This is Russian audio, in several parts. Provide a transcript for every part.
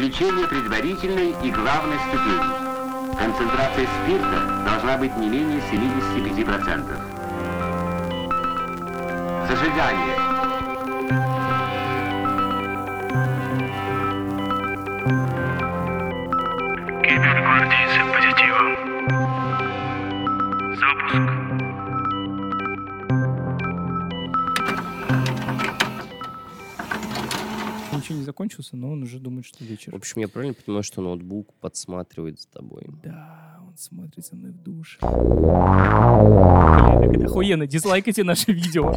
Исключение предварительной и главной ступени. Концентрация спирта должна быть не менее 75%. Зажигание. Не закончился, но он уже думает, что В вечер. общем, я правильно понимаю, что ноутбук подсматривает за тобой? Да, он смотрит за мной в душ. Блин, это охуенно. Дизлайкайте наше видео.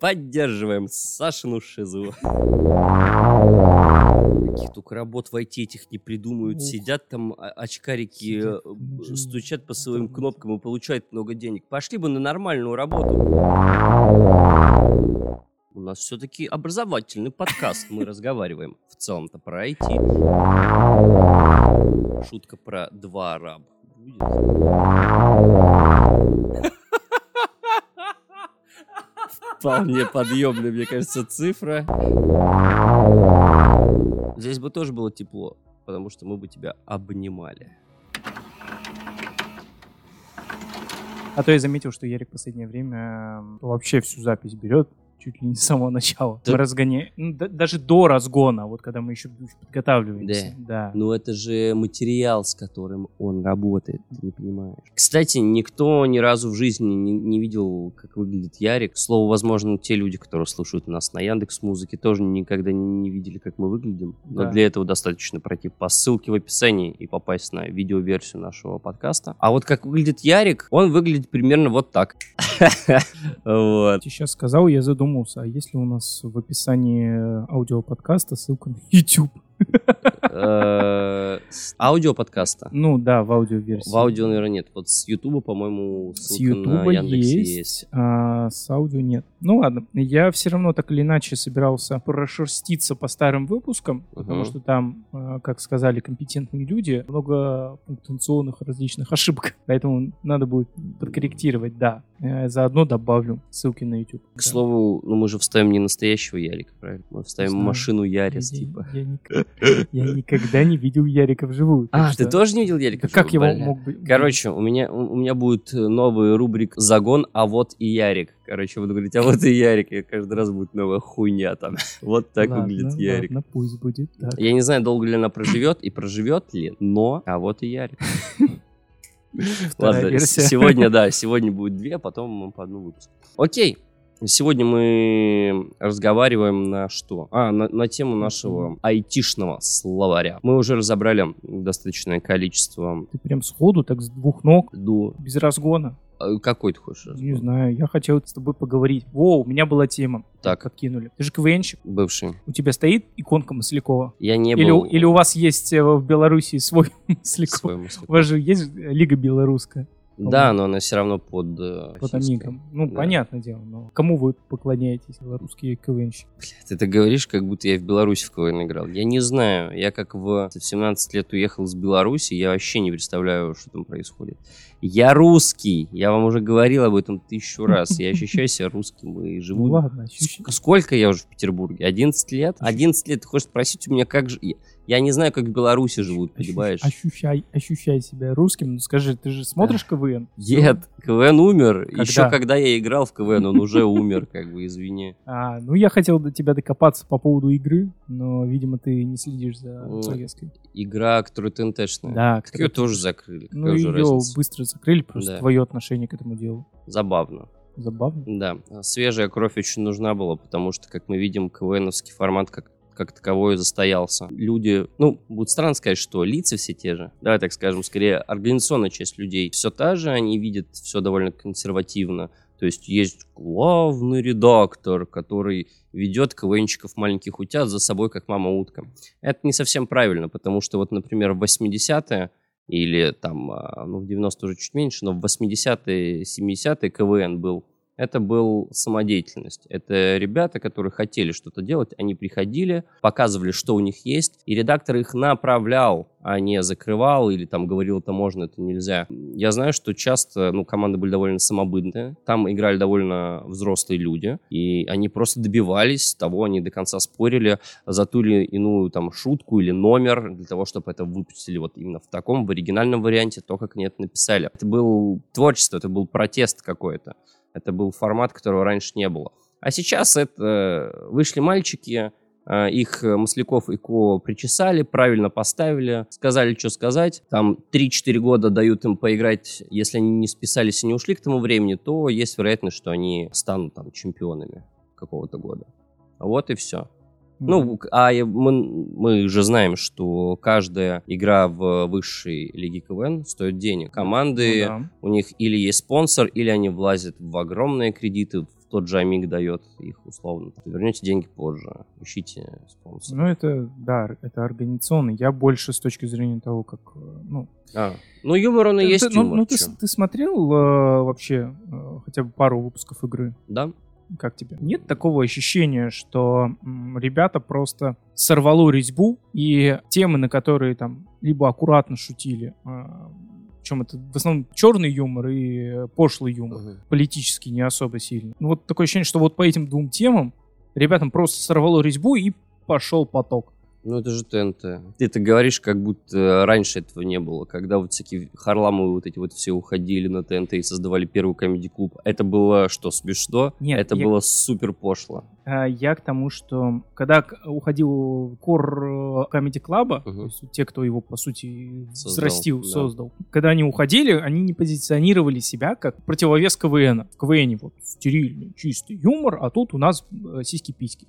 Поддерживаем Сашину шизу. Каких только работ в IT этих не придумают. Ух. Сидят там а- очкарики, Сидят, э, инженеры, стучат по своим кнопкам и получают много денег. Пошли бы на нормальную работу. У нас все-таки образовательный подкаст. Мы разговариваем в целом-то про IT. Шутка про два араба. Вполне подъемная, мне кажется, цифра. Здесь бы тоже было тепло, потому что мы бы тебя обнимали. А то я заметил, что Ярик в последнее время м, вообще всю запись берет чуть ли не с самого начала. Да. Мы разгоняем. ну, да- даже до разгона, вот когда мы еще подготавливаемся. Да. Ну, это же материал, с которым он работает, ты не понимаешь. Кстати, никто ни разу в жизни не, не видел, как выглядит Ярик. Слову, возможно, те люди, которые слушают нас на Яндекс Музыке, тоже никогда не, не видели, как мы выглядим. Но Да. для этого достаточно пройти по ссылке в описании и попасть на видеоверсию нашего подкаста. А вот как выглядит Ярик, он выглядит примерно вот так. Вот. Ты сейчас сказал, я задумался, а есть ли у нас в описании аудиоподкаста ссылка на YouTube? Э, с Аудиоподкаста. Ну да, в аудиоверсии. В аудио, наверное, нет. Вот с Ютуба, по-моему, С Ютуба есть, есть. а с аудио нет. Ну ладно, я все равно так или иначе собирался прошерститься по старым выпускам, потому что там, а, как сказали компетентные люди, много пунктуационных различных ошибок, поэтому надо будет подкорректировать, да. Э, Заодно добавлю ссылки на YouTube. К слову, ну мы же вставим не настоящего Ярика, правильно? Мы вставим машину Ярис, я- типа. я никогда не видел Ярика вживую. А, ты что- тоже не видел Ярика? Да Как его вживую? Бля. мог быть? Короче, у меня, у меня будет э, новый рубрик «Загон, а вот и Ярик». Короче, буду говорить, а вот и Ярик, и каждый раз будет новая хуйня там. Вот так Ладно, выглядит Ярик. Ладно, пусть будет так. Я не знаю, долго ли она проживет и проживет ли, но а вот и Ярик. Ладно, сегодня, да, сегодня будет две, а потом по одному выпуску. Окей. Сегодня мы разговариваем на что? А, на, на тему нашего айтишного словаря. Мы уже разобрали достаточное количество Ты прям сходу, так с двух ног, ду... без разгона. А, Какой ты хочешь? разговор? Не знаю, я хотел с тобой поговорить. Во, у меня была тема. Так. Подкинули. Ты же КВНщик. Бывший. У тебя стоит иконка Маслякова? Я не Или, был... у- или у вас есть э, в Беларуси свой Масляков? свой мысль. У вас же есть э, Лига Белорусская Да, но она все равно под... э, под. Амигом. Ну, Да. понятное дело, но кому вы поклоняетесь, белорусские КВНщики? Ты так говоришь, как будто я в Беларуси в КВН играл. Я не знаю. Я как в в 17 лет уехал из Беларуси, я вообще не представляю, что там происходит. Я русский. Я вам уже говорил об этом тысячу раз. Я ощущаю себя русским и Ну живу... ладно, ощущ- Ск- Сколько я уже в Петербурге? 11 лет? 11 лет. Ты хочешь спросить у меня, как же... Я- не знаю, как в Беларуси живут, понимаешь? ощущай, ощущай себя русским. Ну скажи, ты же смотришь КВН? Нет, КВН умер. Когда? Еще когда я играл в КВН, он уже умер, как бы, извини. А, ну я хотел до тебя докопаться по поводу игры, но, видимо, ты не следишь за Ну, повесткой. Игра, которая ТНТшная. Да, ее тоже закрыли. Ну, ее быстро закрыли, просто Да. твое отношение к этому делу. Забавно. Забавно. Да, свежая кровь очень нужна была, потому что, как мы видим, КВНовский формат как, как таковой застоялся. Люди, ну, будет странно сказать, что лица все те же. Давай так скажем, скорее организационная часть людей все та же, они видят все довольно консервативно. То есть есть главный редактор, который ведет КВНчиков маленьких утят за собой, как мама утка. Это не совсем правильно, потому что вот, например, в 80-е или там, а, ну, в 90 уже чуть меньше, но в 80-е, 70-е КВН был Это был самодеятельность. Это ребята, которые хотели что-то делать, они приходили, показывали, что у них есть, и редактор их направлял, а не закрывал или там говорил, это можно, это нельзя. Я знаю, что часто ну, команды были довольно самобытные, там играли довольно взрослые люди, и они просто добивались того, они до конца спорили за ту или иную там шутку или номер для того, чтобы это выпустили вот именно в таком, в оригинальном варианте, то, как они это написали. Это был творчество, это был протест какой-то. Это был формат, которого раньше не было. А сейчас это вышли мальчики, э, их э, Масляков и Ко причесали, правильно поставили, сказали, что сказать. Там 3-4 года дают им поиграть. Если они не списались и не ушли к тому времени, то есть вероятность, что они станут там чемпионами какого-то года. Вот и все. Ну, а мы, мы же знаем, что каждая игра в высшей лиге КВН стоит денег. Команды, Ну да. у них или есть спонсор, или они влазят в огромные кредиты, в тот же Амиг дает их условно. Вернете деньги позже, ищите спонсора. Ну, это, да, это организационно. Я больше с точки зрения того, как, э, ну... А, ну юмор он и есть ты- ну, юмор. ну, ты, ты смотрел э, вообще э, хотя бы пару выпусков игры? Да? Как тебе? Нет такого ощущения, что ребята просто сорвало резьбу, и темы, на которые там либо аккуратно шутили, причем это в основном черный юмор и пошлый юмор, политически не особо сильный. Ну вот такое ощущение, что вот по этим двум темам ребятам просто сорвало резьбу и пошел поток. Ну это же ТНТ. Ты это говоришь, как будто раньше этого не было. Когда вот всякие Харламовы вот эти вот все уходили на ТНТ и создавали первый комедий-клуб. Это было что, смешно? Нет, это я- было супер пошло. А, Я к тому, что когда уходил кор Comedy Club, есть те, кто его, по сути, Создал, взрастил, да. создал, когда они уходили, они не позиционировали себя как противовес КВН. В КВН вот стерильный, чистый юмор, а тут у нас э, сиськи-письки.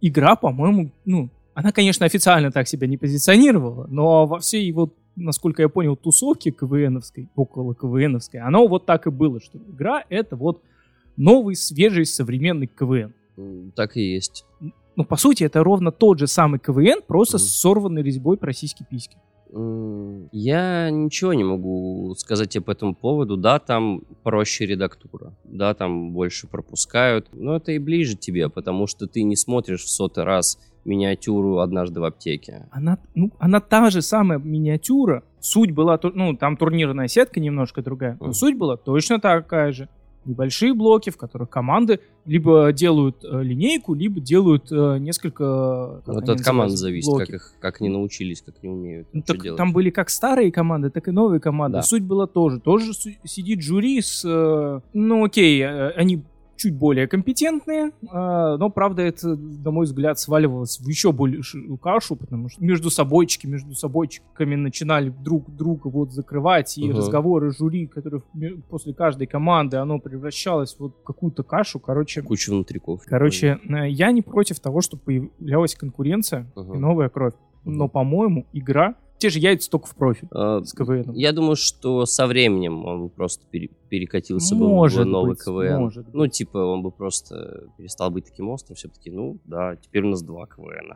Игра, по-моему, ну, она, конечно, официально так себя не позиционировала, но во всей вот насколько я понял, тусовке КВНовской, около КВНовской, оно вот так и было, что игра — это вот новый, свежий, современный КВН. Так и есть. Ну, по сути, это ровно тот же самый КВН, просто Мгм. с сорванной резьбой про сиськи-письки. М, Я ничего не могу сказать тебе по этому поводу. Да, там проще редактура. Да, там больше пропускают. Но это и ближе тебе, потому что ты не смотришь в сотый раз миниатюру «Однажды в аптеке». Она, ну, она та же самая миниатюра. Суть была, ну, там турнирная сетка немножко другая, но Мгм. суть была точно такая же. Небольшие блоки, в которых команды либо делают э, линейку, либо делают э, несколько... Вот они от команд зависит, блоки. как, их, как они научились, как они умеют. Ну, так делать. там были как старые команды, так и новые команды. Да. Суть была тоже. Тоже сидит жюри с... э, ну, окей, э, они чуть более компетентные, э, но, правда, это, на мой взгляд, сваливалось в еще большую кашу, потому что между собойчики, между собойчиками начинали друг друга вот закрывать, и Ага. разговоры жюри, которые после каждой команды, оно превращалось вот в какую-то кашу, короче... Куча внутриков. Короче, э, я не против того, чтобы появлялась конкуренция Ага. и новая кровь. Но, по-моему, игра... Те же яйца только в профиль А, с КВН. Я думаю, что со временем он бы просто пере- перекатился бы Может в новый быть, КВН. может Ну, типа, он бы просто перестал быть таким острым. Все таки ну, да, теперь у нас два КВН.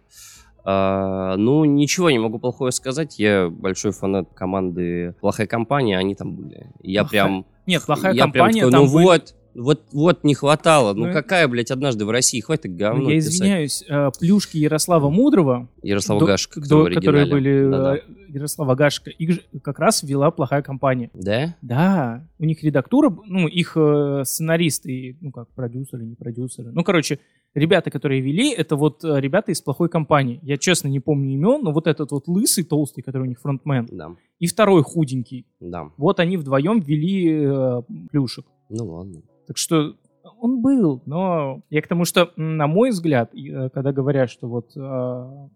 А, ну, ничего не могу плохое сказать. Я большой фанат команды «Плохая компания», они там были. Я Плохая прям... Нет, плохая я прям компания такой, там ну были- вот, вот, вот не хватало. Ну, Ну, какая, блядь, однажды в России? Хватит Ну, говно я писать. извиняюсь, э, плюшки Ярослава Мудрого, Ярослав до- Гашек, до- которые были Да-да. э, Ярослава Гашка, их как раз вела плохая компания. Да? Да, у них редактура, ну, их э, сценаристы, ну, как продюсеры, не продюсеры. Ну, короче, ребята, которые вели, это вот э, ребята из плохой компании. Я, честно, не помню имен, но вот этот вот лысый, толстый, который у них фронтмен, Да, и второй худенький, да. вот они вдвоем вели э, плюшек. Ну, ладно. Так что он был, но я к тому, что, на мой взгляд, э, когда говорят, что вот... э,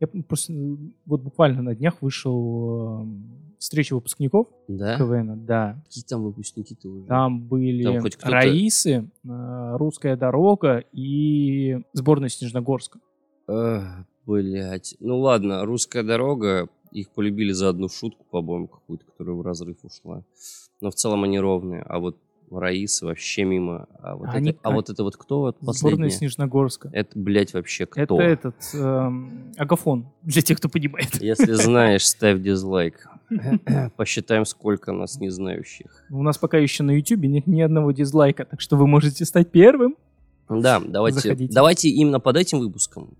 Я просто э, вот буквально на днях вышел э, встреча выпускников Да? КВН, да. Какие там выпускники-то уже? Там были Там Раисы, Русская дорога и сборная Снежногорска. Блять. Ну ладно, русская дорога. Их полюбили за одну шутку, по-моему, какую-то, которая в разрыв ушла. Но в целом они ровные. А вот Раиса вообще мимо. А вот, Они- это, а вот это вот кто вот Сборная последняя? Снежногорска. Это, блядь, вообще кто? Это этот эм, Агафон, для тех, кто понимает. Если знаешь, ставь дизлайк. Посчитаем, сколько нас не знающих. У нас пока еще на YouTube нет ни одного дизлайка, так что вы можете стать первым. Да, давайте, Заходите. давайте именно под этим выпуском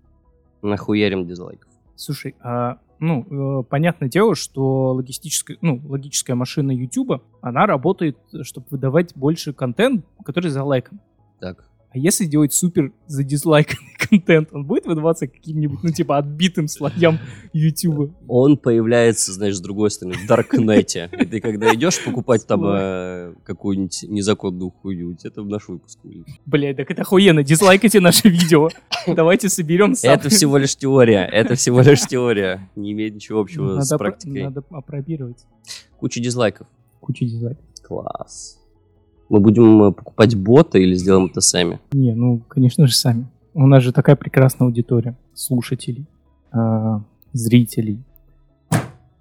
нахуярим дизлайков. Слушай, а, ну, э, понятное дело, что логистическая, ну, логическая машина YouTube, она работает, чтобы выдавать больше контент, который за лайком. Так. А если делать супер задизлайканный контент, он будет выдаваться каким-нибудь, ну, типа, отбитым слоям YouTube? Он появляется, знаешь, с другой стороны, в Даркнете. И ты когда идешь покупать там э, какую-нибудь незаконную хуйню, у тебя там наш выпуск вылезет. Блядь, так это охуенно, дизлайкайте наше видео. Давайте соберем самые- Это всего лишь теория. Это всего лишь теория. Не имеет ничего общего с надо, практикой. надо опробировать. Куча дизлайков. Куча дизлайков. Класс. Мы будем э, покупать бота или сделаем это сами? Не, ну, конечно же, сами. У нас же такая прекрасная аудитория. Слушателей, а,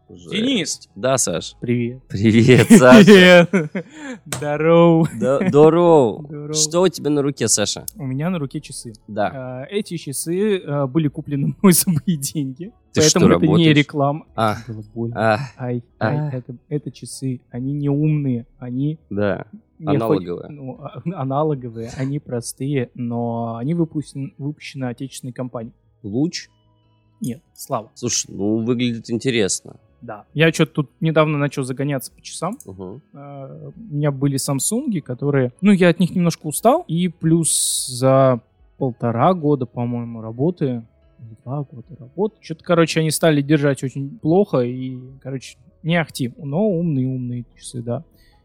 зрителей. Жесть. Да, Саш. Привет. Привет, Саша. Привет. Здорово. Здорово. Что у тебя на руке, Саша? У меня на руке часы. Да. А, Эти часы а, были куплены мной за мои деньги. Ты поэтому что, это не работаешь? реклама. А, Было больно. а, Ай, а. ай, это, это часы. Они не умные, они да. не хоть- Аналоговые. ну, а- аналоговые, они простые, но они выпущены, выпущены отечественной компанией. Луч? Нет, слава. Слушай, ну выглядит интересно. Да. Я что-то тут недавно начал загоняться по часам. Угу. У меня были Самсунги, которые... Ну, я от них немножко устал. И плюс за полтора года, по-моему, работы... Два года работы. Что-то, короче, они стали держать очень плохо. И, короче, не ахти. Но умные-умные часы, да.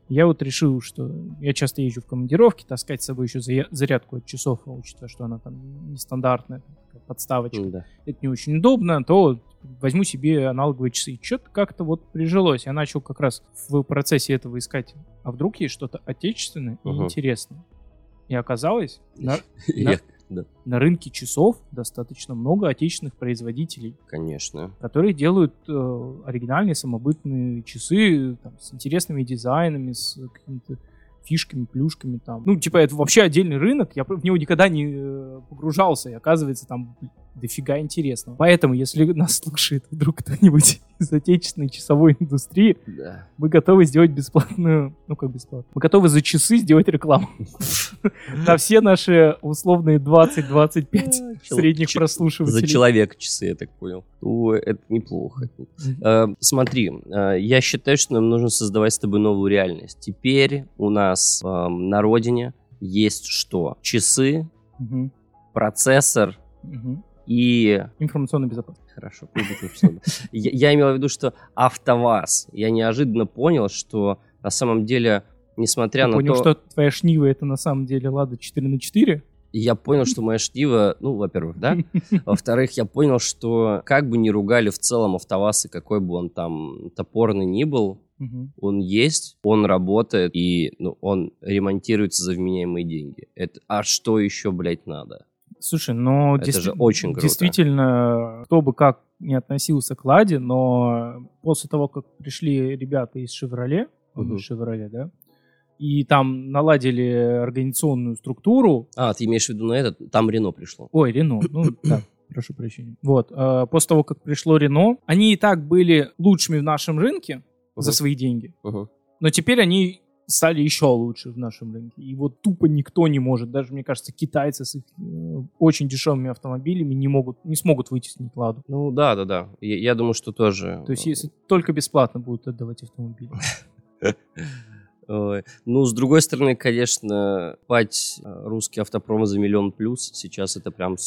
Я вот решил, что я часто езжу в командировки, таскать с собой еще заря- зарядку от часов, учитывая, что она там нестандартная, подставочка Да. это не очень удобно, то возьму себе аналоговые часы. Что-то как-то вот прижилось. Я начал как раз в процессе этого искать, а вдруг есть что-то отечественное и Мгм. интересное. И оказалось, на, Я- на рынке часов достаточно много отечественных производителей, Конечно. которые делают э, оригинальные самобытные часы там, с интересными дизайнами, с какими-то фишками, плюшками там. Ну, типа, это вообще отдельный рынок, я в него никогда не э, погружался, и оказывается, там дофига интересного. Поэтому, если нас слушает вдруг кто-нибудь из отечественной часовой индустрии, Да. мы готовы сделать бесплатную, ну как бесплатно, мы готовы за часы сделать рекламу. На все наши условные 20-25 средних прослушивателей. За человека часы, я так понял. О, это неплохо. Э, смотри, э, я считаю, что нам нужно создавать с тобой новую реальность. Теперь у нас эм, на родине есть что? Часы, процессор и... Информационная безопасность. Хорошо, я, я имел в виду, что АвтоВАЗ. Я неожиданно понял, что на самом деле, несмотря Ты на понял, то... что твоя шнива это на самом деле Лада 4 на 4? Я понял, что моя штива, ну, во-первых, да. Во-вторых, я понял, что как бы ни ругали в целом АвтоВАЗ, и какой бы он там топорный ни был, Мгм. он есть, он работает, и ну, он ремонтируется за вменяемые деньги. Это, а что еще, блядь, надо? Слушай, ну Это действи- же очень круто. действительно, кто бы как не относился к Ладе, но после того, как пришли ребята из Шевроле, из Шевроле, да, и там наладили организационную структуру, А, ты имеешь в виду на этот? Там Рено пришло. Ой, Рено. Ну, да, прошу прощения. Вот. э, После того, как пришло Рено, они и так были лучшими в нашем рынке за Мгм. свои деньги. Мгм. Но теперь они стали еще лучше в нашем рынке. И вот тупо никто не может. Даже, мне кажется, китайцы с их э, очень дешевыми автомобилями не могут, не смогут вытеснить Ладу. Ну, да, да, да. Я, я думаю, что тоже. То есть, если только бесплатно будут отдавать автомобили. Ну, с другой стороны, конечно, пать э, русский автопром за миллион плюс сейчас это прям,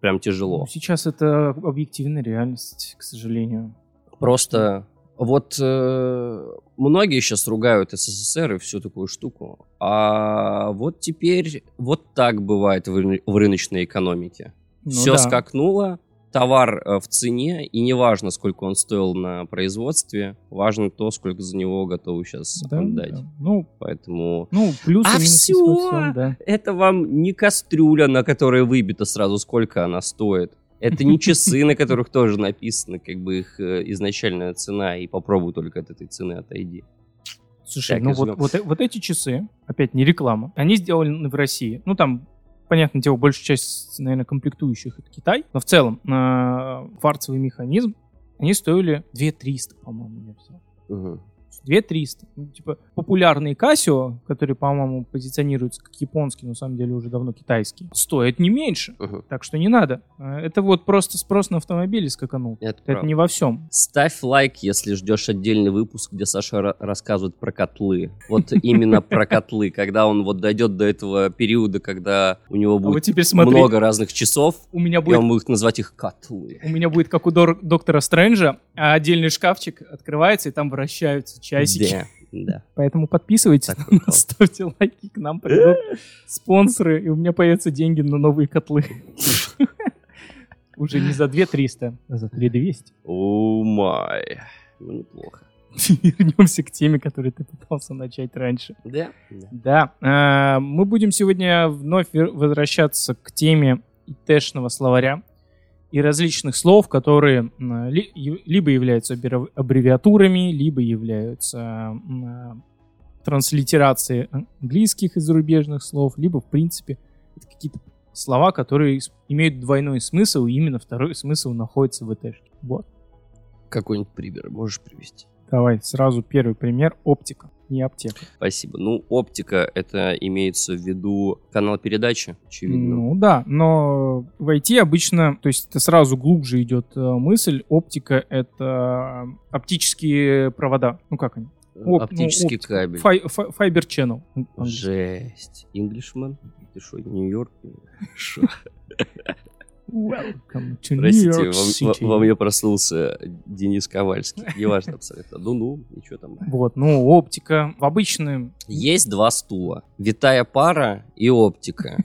прям Ну, тяжело. Сейчас это объективная реальность, к сожалению. Просто вот э, многие сейчас ругают СССР и всю такую штуку, а вот теперь вот так бывает в, в рыночной экономике. Ну Все да. скакнуло, товар э, в цене, и не важно, сколько он стоил на производстве, важно то, сколько за него готовы сейчас Да, отдать. да. Ну, Поэтому ну, плюсы А всем, да. это вам не кастрюля, на которой выбито сразу, сколько она стоит. Это не часы, на которых тоже написано, как бы их э, изначальная цена, и попробуй только от этой цены отойди. Слушай, Так, ну вот, вот, э- вот эти часы, опять не реклама, они сделаны в России. Ну, там, понятное дело, большая часть, наверное, комплектующих это Китай. Но в целом, э, кварцевый механизм, они стоили 2300, по-моему, я взял. Мгм. 2300. Ну, типа, популярные Casio, которые, по-моему, позиционируются как японские, но на самом деле уже давно китайские, стоят не меньше. Мгм. Так что не надо. А, Это вот просто спрос на автомобили скаканул. Это, Это правда. не во всем. Ставь лайк, если ждешь отдельный выпуск, где Саша ра- рассказывает про котлы. Вот именно про котлы. Когда он вот дойдет до этого периода, когда у него А будет много разных часов, у меня будет он будет называть их котлы. у меня будет как у доктора Стрэнджа, а отдельный шкафчик открывается, и там вращаются часики. Да, да. Поэтому подписывайтесь Так на вот, нас, ставьте лайки, к нам придут спонсоры, и у меня появятся деньги на новые котлы. Уже не за 2300, а за 3200. О май. Ну, неплохо. Вернемся к теме, которую ты пытался начать раньше. Да? Да. Да, э, мы будем сегодня вновь возвращаться к теме ИТшного словаря и различных слов, которые либо являются аббреви- аббревиатурами, либо являются э, транслитерацией английских и зарубежных слов, либо, в принципе, это какие-то слова, которые имеют двойной смысл, и именно второй смысл находится в ИТшке. Вот. Какой-нибудь пример можешь привести? Давай, сразу первый пример. Оптика, не аптека. Спасибо. Ну, оптика, это имеется в виду канал передачи, очевидно. Ну да, но в IT обычно, то есть это сразу глубже идет э, мысль, оптика это оптические провода. Ну как они? Оп- ну, Оптический оптика. кабель. Фай- фай- Fiber channel. Жесть. Englishman? Ты что, Нью-Йорк? Welcome to New Простите, York во, City. во- во мне проснулся Денис Ковальский. Неважно абсолютно. Ну-ну, ничего там. Вот, ну оптика в обычном... Есть два стула. Витая пара и оптика.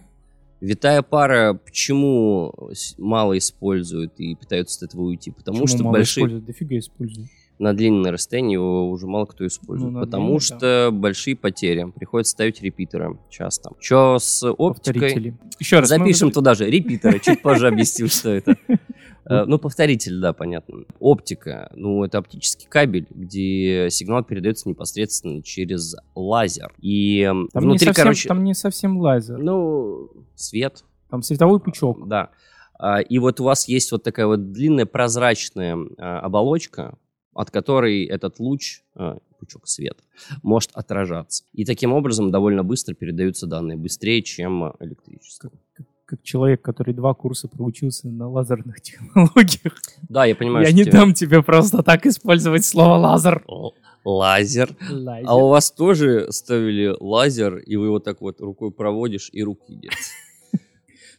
Витая пара почему мало используют и пытаются от этого уйти? Потому почему что мало большие используют? Дофига используют. На длинное расстояние его уже мало кто использует. Ну, потому длинное, что большие потери. Приходится ставить репитеры часто. Че с оптикой? Еще раз. Запишем туда же репитеры, чуть позже объясню, что это. Э, Ну, повторитель, да, понятно. Оптика, ну, это оптический кабель, где сигнал передается непосредственно через лазер. И Там, не внутри, совсем, короче, там не совсем лазер. ну, свет, Там световой пучок. да. А, И вот у вас есть вот такая вот длинная прозрачная а, оболочка, от которой этот луч, а, пучок света, может отражаться. И таким образом довольно быстро передаются данные, быстрее, чем электричество. Как человек, который два курса проучился на лазерных технологиях. Да, я понимаю, Я не тебе- дам тебе просто так использовать слово лазер. Л- Лазер. Лазер. А у вас тоже ставили лазер, и вы вот так вот рукой проводишь, и руки нет.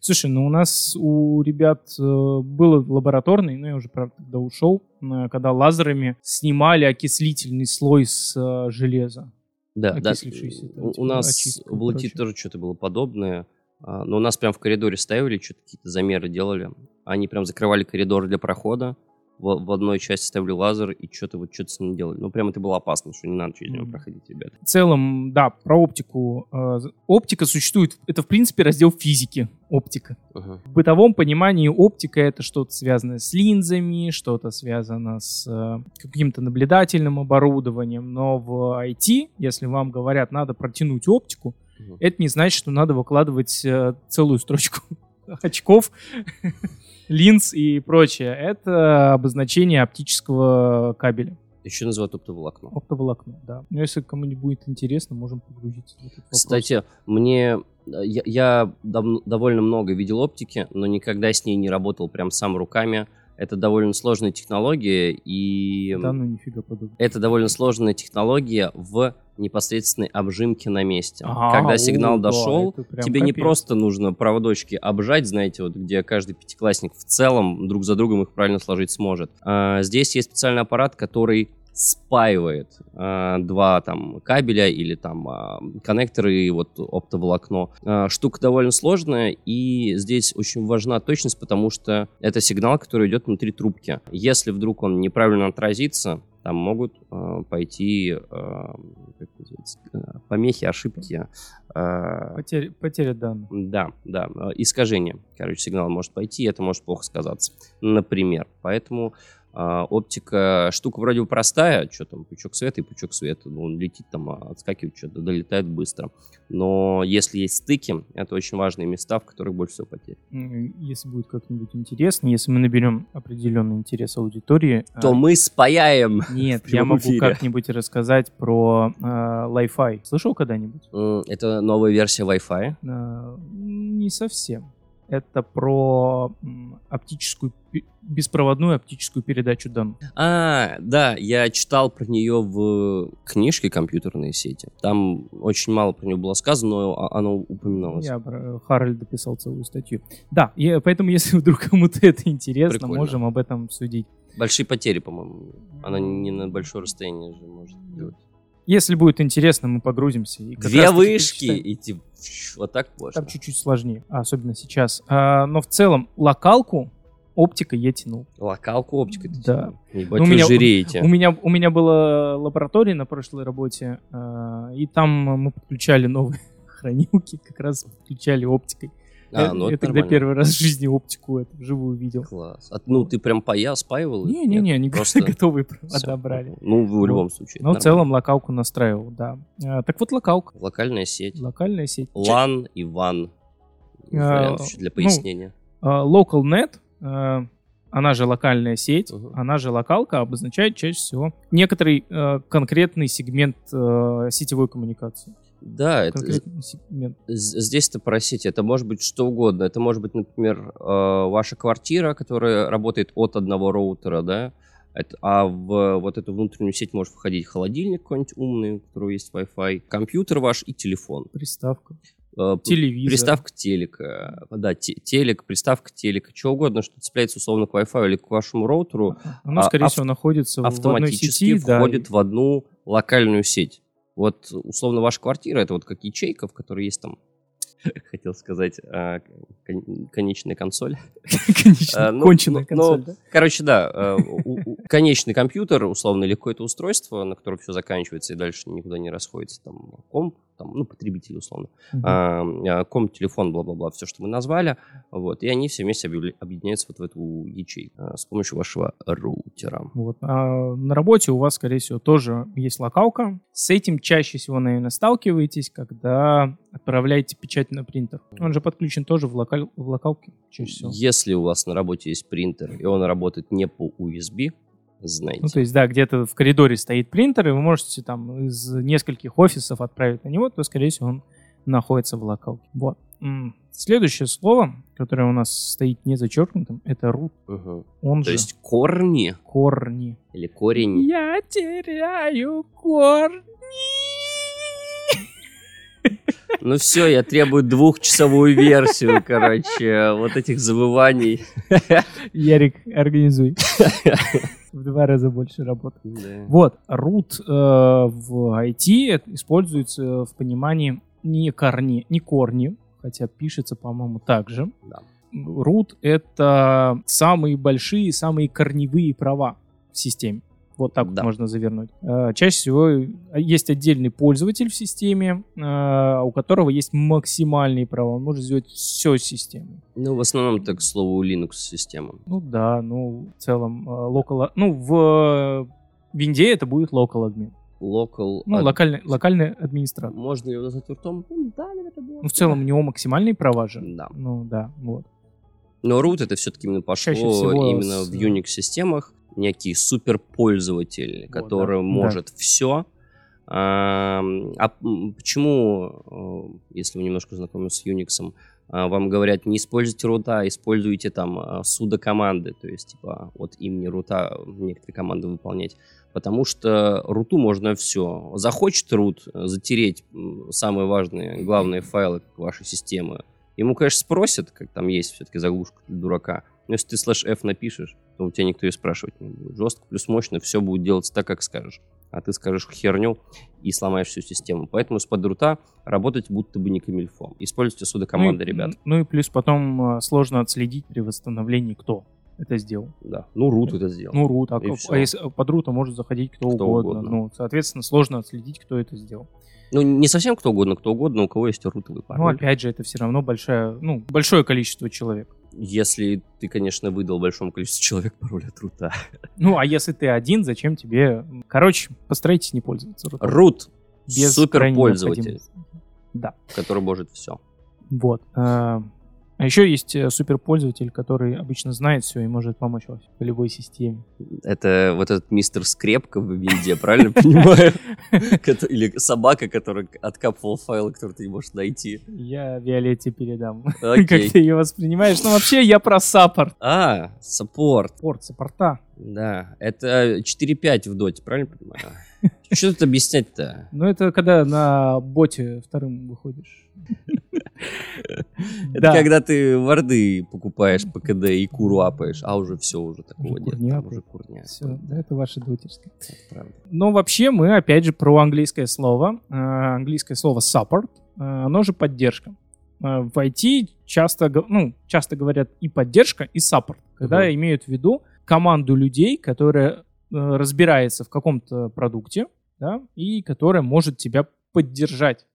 Слушай, ну у нас у ребят э, был лабораторный, но я уже, правда, тогда ушел, э, когда лазерами снимали окислительный слой с э, железа. Да, да. Там, У, у типа, нас очистка и в ЛЭТИ тоже что-то было подобное. А, Но у нас прям в коридоре ставили, что-то какие-то замеры делали. Они прям закрывали коридор для прохода. В, в одной части ставили лазер и что-то вот что-то с ним делали. Ну, прям это было опасно, что не надо через него проходить, ребята. В целом, да, про оптику. э, Оптика существует, это в принципе раздел физики, оптика. Ага. В бытовом понимании оптика это что-то связанное с линзами, что-то связано с э, каким-то наблюдательным оборудованием. Но в IT, если вам говорят, надо протянуть оптику, Мгм. это не значит, что надо выкладывать э, целую строчку очков, линз и прочее. Это обозначение оптического кабеля. Еще называют оптоволокно. Оптоволокно, да. Но если кому-нибудь будет интересно, можем погрузиться в этот вопрос. Кстати, мне э, я, я давно- довольно много видел оптики, но никогда с ней не работал прям сам руками. Это довольно сложная технология, и Да, ну нифига подобного. это довольно сложная технология в непосредственной обжимке на месте. Ага, Когда о, сигнал да, дошел, прям тебе не капец. просто нужно проводочки обжать, знаете, вот где каждый пятиклассник в целом друг за другом их правильно сложить сможет. А, здесь есть специальный аппарат, который спаивает а, два там кабеля или там а, коннекторы и вот оптоволокно. А, штука довольно сложная, и здесь очень важна точность, потому что это сигнал, который идет внутри трубки. Если вдруг он неправильно отразится, там могут а, пойти а, как а, помехи, ошибки. а, Потеря, потеря данных. да, да, э, искажение, короче, сигнал может пойти, и это может плохо сказаться, например. Поэтому оптика штука вроде бы простая, что там, пучок света и пучок света. Ну, он летит там, а, отскакивает что-то, долетает быстро. Но если есть стыки, это очень важные места, в которых больше всего потерь. Если будет как-нибудь интересно, если мы наберем определенный интерес аудитории, То а, мы спаяем. нет, я могу эфире. как-нибудь рассказать про э, Li-Fi. Слышал когда-нибудь? Это новая версия Wi-Fi. Э, не совсем. Это про оптическую, беспроводную оптическую передачу данных. А, да, я читал про нее в книжке «Компьютерные сети». Там очень мало про нее было сказано, но оно упоминалось. Я про- Харальд дописал целую статью. Да, и поэтому, если вдруг кому-то это интересно, Прикольно. можем об этом судить. Большие потери, по-моему. Она не на большое расстояние же может делать. Если будет интересно, мы погрузимся. И Две вышки, и типа, вот так можно. Там чуть-чуть сложнее, особенно сейчас. А, но в целом локалку оптика я тянул. Локалку оптика. Да. Ебать, Ну, у меня- жиреете. У меня, у меня была лаборатория на прошлой работе, а, и там мы подключали новые хранилки, как раз подключали оптикой. А, я ну я тогда нормально. первый раз в жизни оптику это вживую видел. Класс. А, ну, ты прям паял, спаивал? Не-не-не, они просто готовые всё. подобрали. Ну, в любом случае. Но в целом локалку настраивал, да. А, так вот локалка. Локальная сеть. локальная сеть. LAN и WAN. А, для ну, пояснения. А, LocalNet, а, она же локальная сеть, Мгм. она же локалка, обозначает чаще всего некоторый э, конкретный сегмент э, сетевой коммуникации. Да, это, Конкретный сегмент. З- Здесь это может быть что угодно. Это может быть, например, э, ваша квартира, которая работает от одного роутера, да, а в вот эту внутреннюю сеть может входить холодильник какой-нибудь умный, у которого есть Wi-Fi, компьютер ваш и телефон. Приставка. Э, Телевизор. Приставка телека, да, те- телек, приставка телека, что угодно, что цепляется условно к Wi-Fi или к вашему роутеру, Оно, а- скорее ав- всего, находится в одной автоматически сети. да, входит и- в одну локальную сеть. Вот, условно, ваша квартира это вот как ячейка, в которой есть там, хотел сказать, а, кон- конечная консоль. Конечно, А, ну, конченая ну, консоль, ну, да? Короче, да, э, у- у- конечный компьютер, условно, или какое-то устройство, на котором все заканчивается и дальше никуда не расходится, там, комп, там, ну, потребитель, условно, Мгм. а, комп, телефон, бла-бла-бла, все, что мы назвали, вот, и они все вместе объединяются вот в эту ячейку а, с помощью вашего роутера. Вот. А на работе у вас, скорее всего, тоже есть локалка. С этим чаще всего, наверное, сталкиваетесь, когда отправляете печать на принтер. Он же подключен тоже в, локаль... в локалке чаще всего. Если у вас на работе есть принтер, и он работает не по USB, знаете. Ну, то есть, да, где-то в коридоре стоит принтер, и вы можете там из нескольких офисов отправить на него, то, скорее всего, он находится в локалке. Вот. Следующее слово, которое у нас стоит не зачеркнутым, это root. Мгм. Он То же есть корни корни. или корень. Я теряю корни. Ну все, я требую двухчасовую версию, короче, вот этих забываний. Ярик, организуй. В два раза больше работы. Да. Вот, root э, в IT используется в понимании не корни, не корни, хотя пишется, по-моему, так же. Да. Root — это самые большие, самые корневые права в системе. Вот так вот Да. можно завернуть. Э, Чаще всего есть отдельный пользователь в системе, э, у которого есть максимальные права. Он может сделать все системой. Ну, в основном, так, к слову, Linux система. Ну да, ну в целом э, local, ну в э, винде это будет local admin. Local. Ну, ad- локальный, локальный администратор. Можно его назвать ртом? Ну, да, наверное. Ну, в целом у него максимальные права же. Да. Ну да, вот. Но root это все-таки именно пошло всего именно с- в Unix-системах. Некий суперпользователь, Вот, который да. может все. А м, почему, э, если вы немножко знакомы с Unix, а, вам говорят, не используйте рута, используйте там а, судо-команды, то есть, типа, от имени рута некоторые команды выполнять. Потому что руту можно все. Захочет рут затереть самые важные, главные файлы вашей системы, Ему, конечно, спросят, как там есть все-таки заглушка для дурака. Но если ты слэш F напишешь, то у тебя никто и спрашивать не будет. Жестко плюс мощно, все будет делаться так, как скажешь. А ты скажешь херню и сломаешь всю систему. Поэтому с подрута работать будто бы не камильфо. Используйте сюда команды, ну, и- ребят. Ну и плюс потом э, сложно отследить при восстановлении, кто это сделал. Да. Ну, рут это сделал. Ну, рут, а, а если под рутом может заходить кто, Кто угодно. угодно. Ну, соответственно, сложно отследить, кто это сделал. Ну, не совсем кто угодно, кто угодно, у кого есть рутовый Ну, пароль. опять же, это все равно большая, ну, большое количество человек. Если ты, конечно, выдал большому количеству человек пароль от рута. Ну, а если ты один, зачем тебе... Короче, постарайтесь не пользоваться рутом. Рут Без супер крайней пользователь, необходимости. Да. который может все. Вот. А еще есть э, суперпользователь, который обычно знает все и может помочь во в любой системе. Это вот этот мистер Скрепка в винде, правильно понимаю? Или собака, которая откапывал файлы, которые ты не можешь найти. Я Виолетте передам, как ты ее воспринимаешь. Ну, вообще, я про саппорт. А, саппорт. Порт, саппорта. Да, это 4.5 в доте, правильно понимаю? Что тут объяснять-то? Ну, это когда на боте вторым выходишь. Это Да. когда ты варды покупаешь по КД и куру апаешь, а уже все, уже такого нет. не уже кур нет. Все, да, это ваше правда. Но вообще мы, опять же, про английское слово. Э, Английское слово support, э, оно же поддержка. Э, В IT часто, ну, часто говорят и поддержка, и support, когда имеют в виду команду людей, которая разбирается в каком-то продукте, да, и которая может тебя поддержать,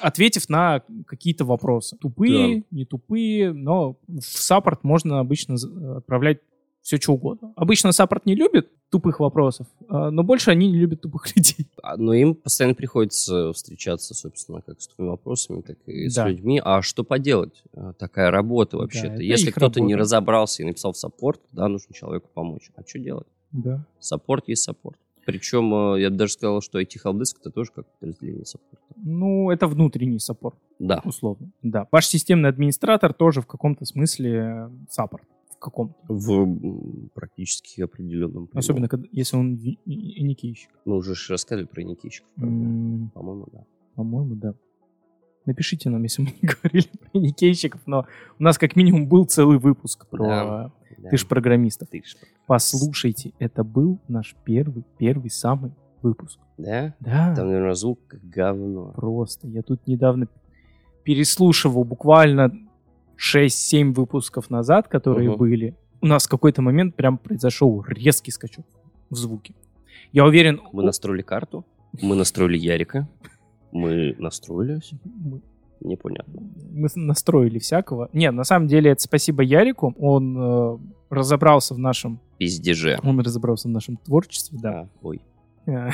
ответив на какие-то вопросы. Тупые, не тупые, но в саппорт можно обычно з- отправлять все что угодно. Обычно саппорт не любит тупых вопросов, а, но больше они не любят тупых людей. А, Но им постоянно приходится встречаться, собственно, как с твоими вопросами, так и с Да. людьми. А что поделать? А, Такая работа вообще-то. это Если кто-то не разобрался и написал в саппорт, да, нужно человеку помочь. А что делать? Да. Саппорт есть саппорт. Причем, э, я бы даже сказал, что IT-helpdesk это тоже как подразделение саппорта. Ну, это внутренний саппорт, Да. условно. Да. Ваш системный администратор тоже в каком-то смысле саппорт. В каком В практически определенном. прямом. Особенно, когда, если он ви- и- и никейщик. Мы уже ж рассказывали про никейщиков. М, По-моему, да. По-моему, да. Напишите нам, если мы не говорили про никейщиков, но у нас как минимум был целый выпуск про Да. Да. ты ж программистов. Ты ж- Послушайте, это был наш первый, первый самый выпуск. Да? Да, Там, наверное, звук как говно. просто. Я тут недавно переслушивал буквально 6-7 выпусков назад, которые Мгм. были. У нас в какой-то момент прям произошел резкий скачок в звуке. Я уверен, Мы настроили карту, мы настроили Ярика, мы настроили... мы- Непонятно. мы настроили всякого. Не, на самом деле это спасибо Ярику. Он э, разобрался в нашем, Пиздеже. он разобрался в нашем творчестве, да. А, ой. Э,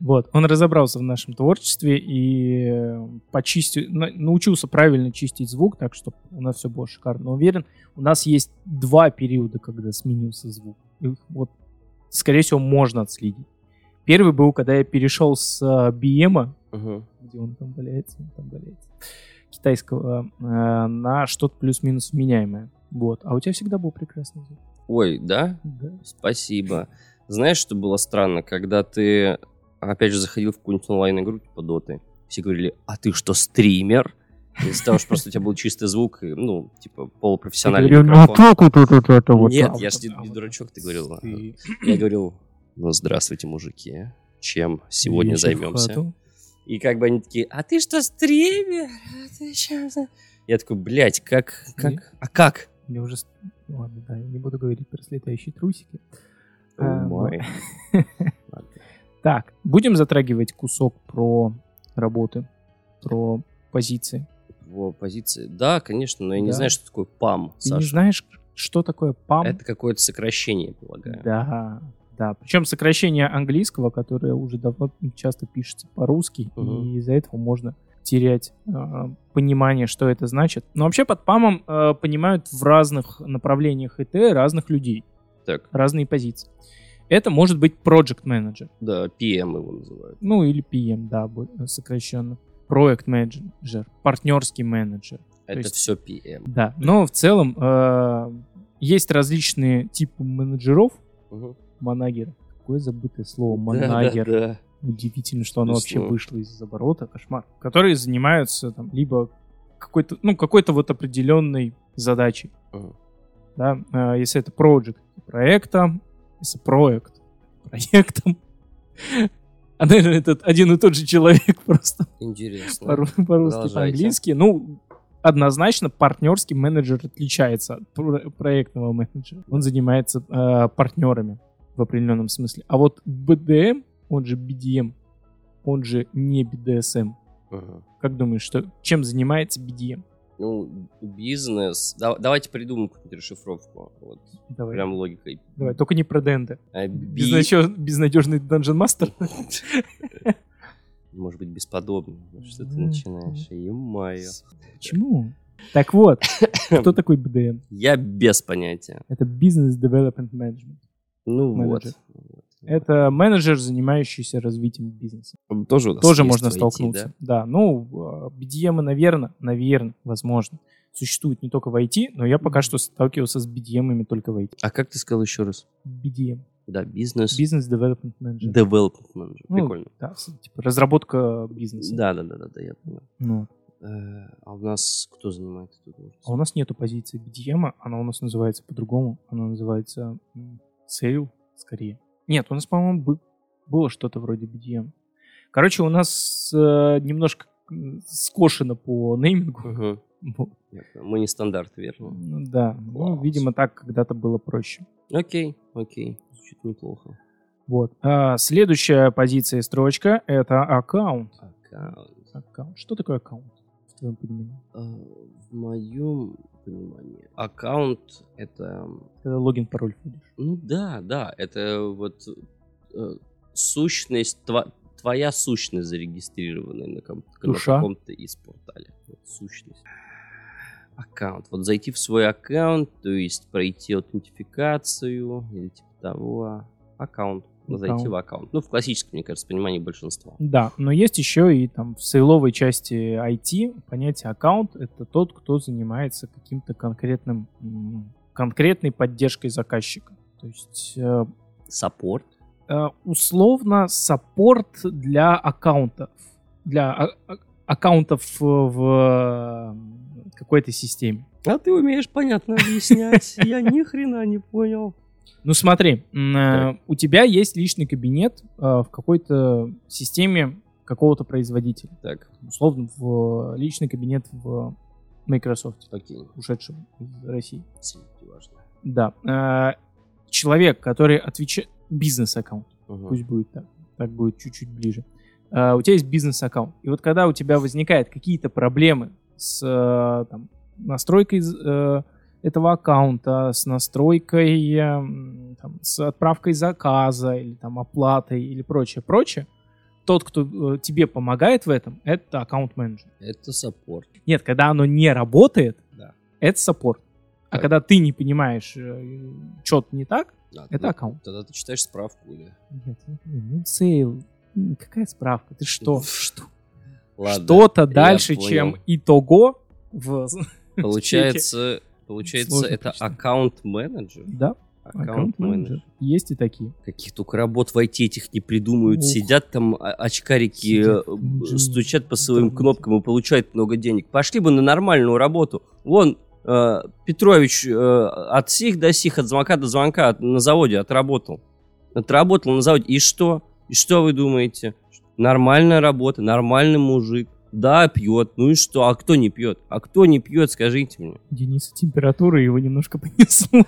Вот, он разобрался в нашем творчестве и э, почистил, на- научился правильно чистить звук, так что у нас все было шикарно. Но уверен, у нас есть два периода, когда сменился звук. Их вот, скорее всего, можно отследить. Первый был, когда я перешел с э, BM, Мгм. где он там валяется, он там валяется, китайского, э, на что-то плюс-минус вменяемое. Вот. А у тебя всегда был прекрасный звук. Ой, да? Да. Спасибо. Знаешь, что было странно? Когда ты, опять же, заходил в какую-нибудь онлайн-игру, типа Доты, все говорили, а ты что, стример? Из-за того, что просто у тебя был чистый звук, и, ну, типа, полупрофессиональный микрофон. так вот это, это, это вот. Нет, а я вот ж не, а дурачок, ты говорил. Я говорил, ну, здравствуйте, мужики. Чем сегодня займемся? И как бы они такие, а ты что, стример? А ты за-?» Я такой, блядь, как, как, а как? Я уже... Ладно, да, я не буду говорить про слетающие трусики. А, мой. Так, будем затрагивать кусок про работы, про позиции. Его позиции. Да, конечно, но я не знаю, что такое ПАМ, Ты не знаешь, что такое PAM? Это какое-то сокращение, полагаю. Да, да. Причем сокращение английского, которое уже давно часто пишется по-русски, Мгм. и из-за этого можно терять э, понимание, что это значит. Но вообще под ПАМом э, понимают в разных направлениях ИТ разных людей, Так, разные позиции. Это может быть project manager, да, PM его называют. ну или PM, да, бо- сокращенно. Проект менеджер, партнерский менеджер. Это есть- все PM. Да, но в целом э, есть различные типы менеджеров, Мгм. Манагер. Какое забытое слово Да, манагер. да, да. Удивительно, что оно вообще Смешно. вышло из оборота, кошмар. Которые занимаются там либо какой-то, ну, какой-то вот определенной задачей. Мгм. Да? А, если это project, проектом, если проект, проектом. А, наверное, этот один и тот же человек просто Интересно. по- по-русски, по-английски. Ну, однозначно партнерский менеджер отличается от про- проектного менеджера. Он занимается э, партнерами в определенном смысле. А вот BDM, он же BDM, он же не BDSM. Мгм. Как думаешь, что, чем занимается BDM? Ну, бизнес. Да- давайте придумаем какую-нибудь расшифровку. Вот, Давай, прям логикой. давай, только не про Денде. А, би- Безнадеж- Безнадежный Dungeon Master. Может быть, бесподобно. Ну, Что ты начинаешь? Ё-моё. Почему? Так вот, кто такой BDM? Я без понятия. Это Business Development Management. Ну Менеджер. вот. Это менеджер, занимающийся развитием бизнеса. Тоже, Тоже можно в IT, столкнуться. Да, ну, э, BDM, наверное, наверное, возможно, существует не только в IT, но я пока что сталкивался с BDM только в IT. А как ты сказал еще раз? BDM. Да, бизнес. Business Development Manager. Development Manager. Ну, Прикольно. Да, типа разработка бизнеса. Да, да, да, да, да, я понял. Ну, Э, А у нас кто занимает эту должность? а у нас нету позиции BDM, она у нас называется по-другому. Она называется Sale, скорее. Нет, у нас, по-моему, бы- было что-то вроде BDM. Короче, у нас э, немножко скошено по неймингу. Понял. Мы не стандарт, верно? Ну, да, ну, видимо, так когда-то было проще. Окей, окей. Звучит неплохо. Вот. А, следующая позиция и строчка — это аккаунт. Аккаунт. Аккаунт. Что такое аккаунт, в твоем понимании? А, В моем понимании, аккаунт это, Когда логин, пароль вводишь. ну да, да, это вот э, сущность, тва- твоя сущность зарегистрированная на, ком- на каком-то из портале. Вот сущность. Аккаунт. Вот зайти в свой аккаунт, то есть пройти аутентификацию или типа того. Аккаунт. Зайти в аккаунт. Ну, в классическом, мне кажется, понимании большинства. Да, но есть еще и там в сейловой части IT понятие аккаунт — это тот, кто занимается каким-то конкретным, конкретной поддержкой заказчика. То есть э, Саппорт. э, условно саппорт для аккаунтов, для а- а- аккаунтов в какой-то системе. А ты умеешь понятно объяснять. Я ни хрена не понял. Ну смотри, э, у тебя есть личный кабинет э, в какой-то системе какого-то производителя. Так, Условно, в личный кабинет в Microsoft, окей. ушедшем из России. Важно. Да. Э, Человек, который отвечает... Бизнес-аккаунт. Мгм. Пусть будет так. Так будет чуть-чуть ближе. Э, У тебя есть бизнес-аккаунт. И вот когда у тебя возникают какие-то проблемы с э, там, настройкой э, этого аккаунта, с настройкой, э, м, там, с отправкой заказа или там оплатой или прочее, прочее, тот, кто э, тебе помогает в этом, это аккаунт-менеджер. Это саппорт. Нет, когда оно не работает, Да. это саппорт. А Так. когда ты не понимаешь, что-то не так, Да, это ну, аккаунт. Тогда ты читаешь справку или... Нет, ну, sale. м, Какая справка? Ты что? Что? Ладно. Что-то дальше, чем итого в... Получается, получается Сложно это аккаунт-менеджер? Да, аккаунт-менеджер. Есть и такие. Каких только работ в IT этих не придумают. Ух.Сидят там а- очкарики, Сидят, э, стучат по своим интернете. кнопкам и получают много денег. Пошли бы на нормальную работу. Вон, э, Петрович э, от сих до сих, от звонка до звонка от- на заводе отработал. Отработал на заводе. И что? И что вы думаете? Нормальная работа, нормальный мужик. Да, пьет. Ну и что? А кто не пьет? А кто не пьет, скажите мне. Дениса температура его немножко понесло.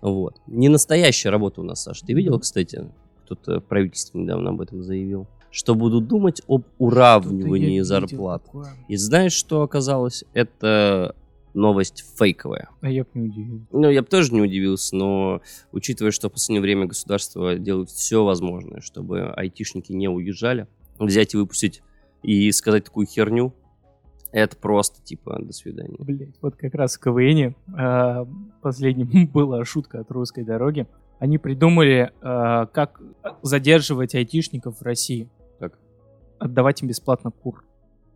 Вот. Не настоящая работа у нас, Саша. Ты видел, кстати, кто-то в правительстве недавно об этом заявил, что будут думать об уравнивании зарплат. И знаешь, что оказалось? Это новость фейковая. А я бы не удивился. Ну, я бы тоже не удивился, но учитывая, что в последнее время государство делает все возможное, чтобы айтишники не уезжали, взять и выпустить и сказать такую херню, это просто, типа, до свидания. Блять, вот как раз в КВН э, последним была шутка от русской дороги. Они придумали, э, как задерживать айтишников в России. Как? Отдавать им бесплатно кур.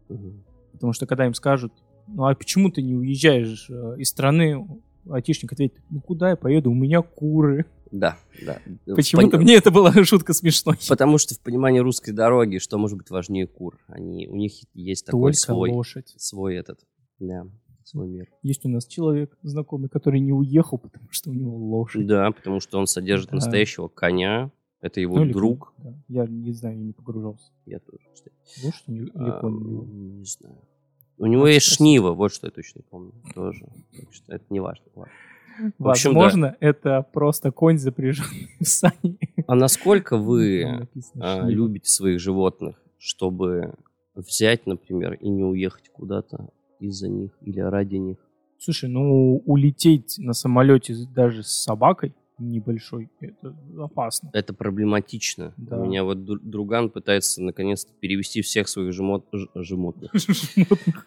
Мгм. Потому что когда им скажут, ну а почему ты не уезжаешь э, из страны, айтишник ответит, ну куда я поеду, у меня куры. Да, да. Почему-то Пон- мне это была шутка смешной. Потому что в понимании русской дороги, что может быть важнее кур? Они, у них есть такой Только свой, лошадь. свой этот, да, свой мир. Есть у нас человек знакомый, который не уехал, потому что у него лошадь. Да, потому что он содержит Да. настоящего коня. Это его Ну, друг. да. Я не знаю, я не погружался. Я тоже, кстати. Лошадь или А, конь? Не знаю. У него есть шнива, вот что я точно помню. Тоже. Так что это не важно. ладно. В общем, да. Возможно, это просто конь запряженный в сани. А насколько вы а, любите своих животных, чтобы взять, например, и не уехать куда-то из-за них или ради них. Слушай, ну улететь на самолете даже с собакой небольшой, это опасно. Это проблематично. Да. У меня вот дру- друган пытается наконец-то перевести всех своих жемот... ж- животных.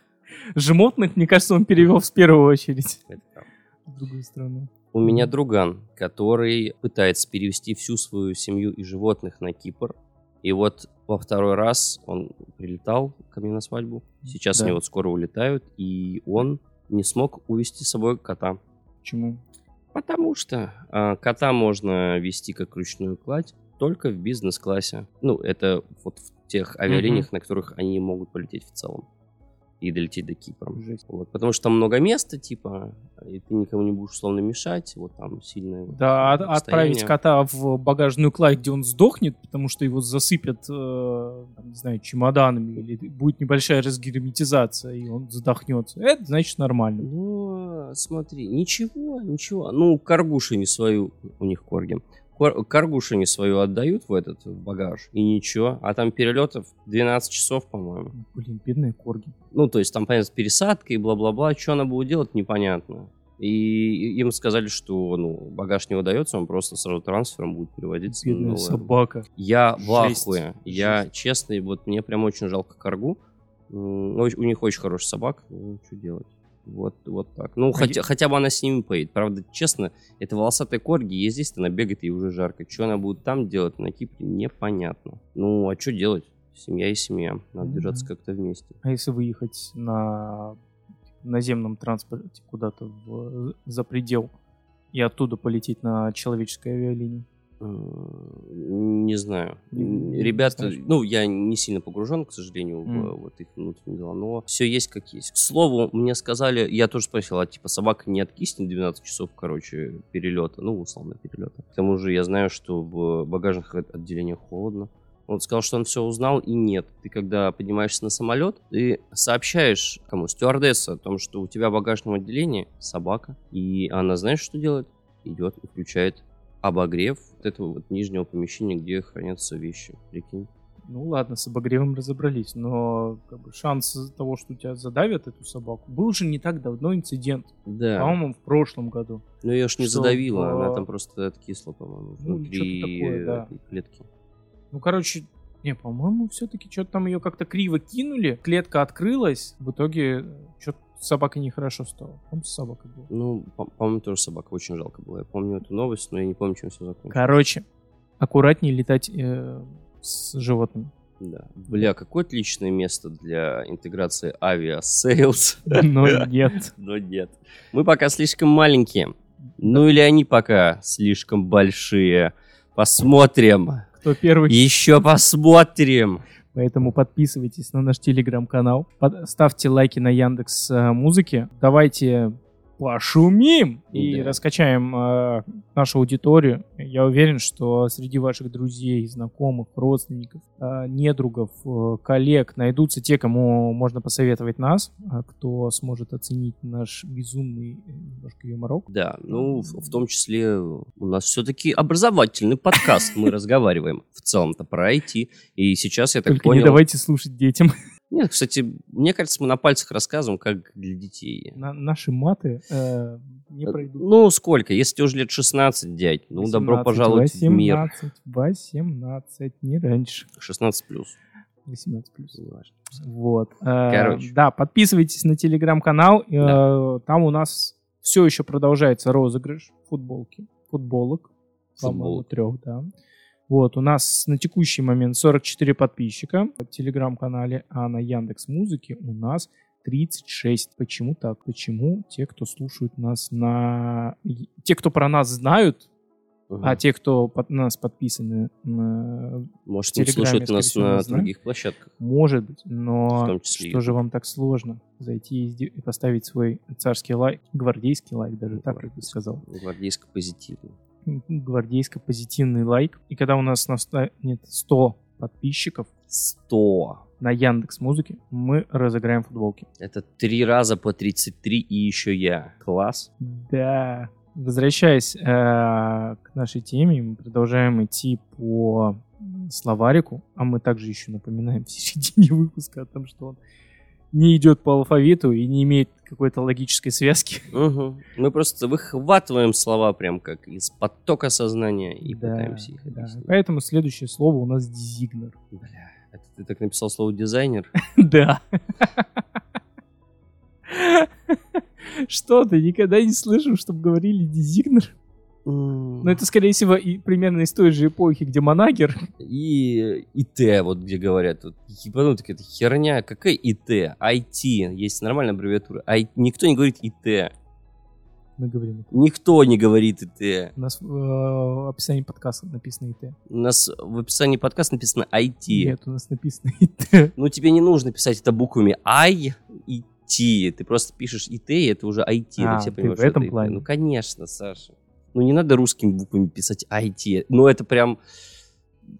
Мне кажется, он перевел в первую очередь в другую страну. У меня друган, который пытается перевести всю свою семью и животных на Кипр. И вот во второй раз он прилетал ко мне на свадьбу. Сейчас Да. они вот скоро улетают, и он не смог увезти с собой кота. Почему? Потому что а, кота можно вести как ручную кладь только в бизнес-классе. Ну, это вот в тех авиалиниях, на которых они могут полететь в целом. И долететь до Кипра. Жесть. Вот, потому что там много места, типа, и ты никому не будешь условно мешать, вот там сильное вот Да, от- отправить расстояние. кота в багажную кладь, где он сдохнет, потому что его засыпят, э, там, не знаю, чемоданами, или будет небольшая разгерметизация, и он задохнется. Это значит нормально. Ну, смотри, ничего, ничего. Ну, каргуши не свою, у них корги. Кор- Каргуши не свою отдают в этот багаж, и ничего. А там перелетов 12 часов, по-моему. Блин, бедные корги. Ну, то есть там, понятно, с пересадкой, бла-бла-бла. Что она будет делать, непонятно. И им сказали, что ну, багаж не выдается, он просто сразу трансфером будет переводиться. на Бедная собака. Я в ахуе. Я честный, вот мне прям очень жалко каргу. М, оч- У них очень хороший собак. Ну, что делать? Вот, вот так. Ну, А хотя, хотя бы она с ними поедет. Правда, честно, это волосатая корги, ей здесь она бегает, ей уже жарко. Что она будет там делать на Кипре, непонятно. Ну, а что делать? Семья и семья. Надо Мгм. держаться как-то вместе. А если выехать на наземном транспорте куда-то в- за предел и оттуда полететь на человеческой авиалинии? Не знаю. Ребята, ну, я не сильно погружен, к сожалению, в вот их внутренние дела, но все есть как есть. К слову, мне сказали, я тоже спросил, а типа собака не откиснет 12 часов, короче, перелета, ну, условно, перелета. К тому же я знаю, что в багажных от- отделениях холодно. Он сказал, что он все узнал, и нет. Ты когда поднимаешься на самолет, ты сообщаешь кому? Стюардессе о том, что у тебя в багажном отделении собака, и она знаешь, что делает? Идет и включает обогрев вот этого вот нижнего помещения, где хранятся вещи. Прикинь. Ну ладно, с обогревом разобрались, но как бы, шанс того, что тебя задавят эту собаку, был же не так давно инцидент, Да. по-моему, в прошлом году. Но ее ж не что задавила, она там просто откисла, по-моему, Ну, внутри такое, да. этой клетки. Ну, короче, не, по-моему, все-таки что-то там ее как-то криво кинули, клетка открылась, в итоге что-то с собакой нехорошо стало. Он с собакой был. Ну, по- по-моему, тоже собака очень жалко была. Я помню эту новость, но я не помню, чем все закончилось. Короче, аккуратнее летать э, с животными. Да. Бля, какое отличное место для интеграции Aviasales. Но нет. Но нет. Мы пока слишком маленькие. Ну или они пока слишком большие. Посмотрим. Кто первый? Еще посмотрим. Поэтому подписывайтесь на наш телеграм-канал, ставьте лайки на Яндекс э, Музыке, давайте пошумим и Да. раскачаем э, нашу аудиторию. Я уверен, что среди ваших друзей, знакомых, родственников, э, недругов, э, коллег найдутся те, кому можно посоветовать нас, а кто сможет оценить наш безумный э, немножко юморок. Да, ну, в, в том числе у нас все-таки образовательный подкаст. Мы разговариваем в целом-то про IT. И сейчас я так Только не давайте слушать детям. Нет, кстати, мне кажется, мы на пальцах рассказываем, как для детей. На- наши маты э, не пройдут. Ну, сколько? Если тебе уже лет 16, дядь, ну, добро 18, пожаловать в мир. 18, 18, не раньше. 16 плюс. 18 плюс. Вот. Э, Короче. Да, подписывайтесь на телеграм-канал. э, Да. Там у нас все еще продолжается розыгрыш футболки. Футболок. По-моему, Футболок. трех, да. Вот, у нас на текущий момент 44 подписчика в телеграм-канале, а на Яндекс Музыке у нас 36. Почему так? Почему те, кто слушают нас на... Те, кто про нас знают, Мгм. а те, кто под нас подписаны, на- Может, не слушают нас всего, на нас знают. других площадках. может быть, но числе что же вам так сложно зайти и, поставить свой царский лайк, гвардейский лайк даже, так я бы сказал, Гвардейско-позитивно. Гвардейско-позитивный лайк. И когда у нас настанет 100 подписчиков 100. на Яндекс Музыке, мы разыграем футболки. Это три раза по 33 и еще я. Класс. Да. Возвращаясь э, к нашей теме, мы продолжаем идти по словарику, а мы также еще напоминаем в середине выпуска о том, что он не идет по алфавиту и не имеет какой-то логической связки. Мгм. Мы просто выхватываем слова прям как из потока сознания и Да, пытаемся их да. объяснить. Поэтому следующее слово у нас дизигнер. Бля, это ты так написал слово дизайнер? Да. Что ты никогда не слышал, чтобы говорили дизигнер? Ну, это, скорее всего, и примерно из той же эпохи, где манагер. И ИТ, вот где говорят, вот, ебанутый, это херня, какая ИТ? IT, есть нормальная аббревиатура. Ай- никто не говорит ИТ, Мы говорим. никто не говорит ИТ. У нас в э, описании подкаста написано ИТ. У нас в описании подкаста написано IT. Нет, у нас написано ИТ. Ну, тебе не нужно писать это буквами I и T. Ты просто пишешь IT, и это уже IT. А, ты все ты понимаешь, в этом IT. плане. Ну, конечно, Саша. Ну, не надо русскими буквами писать IT. Ну, это прям...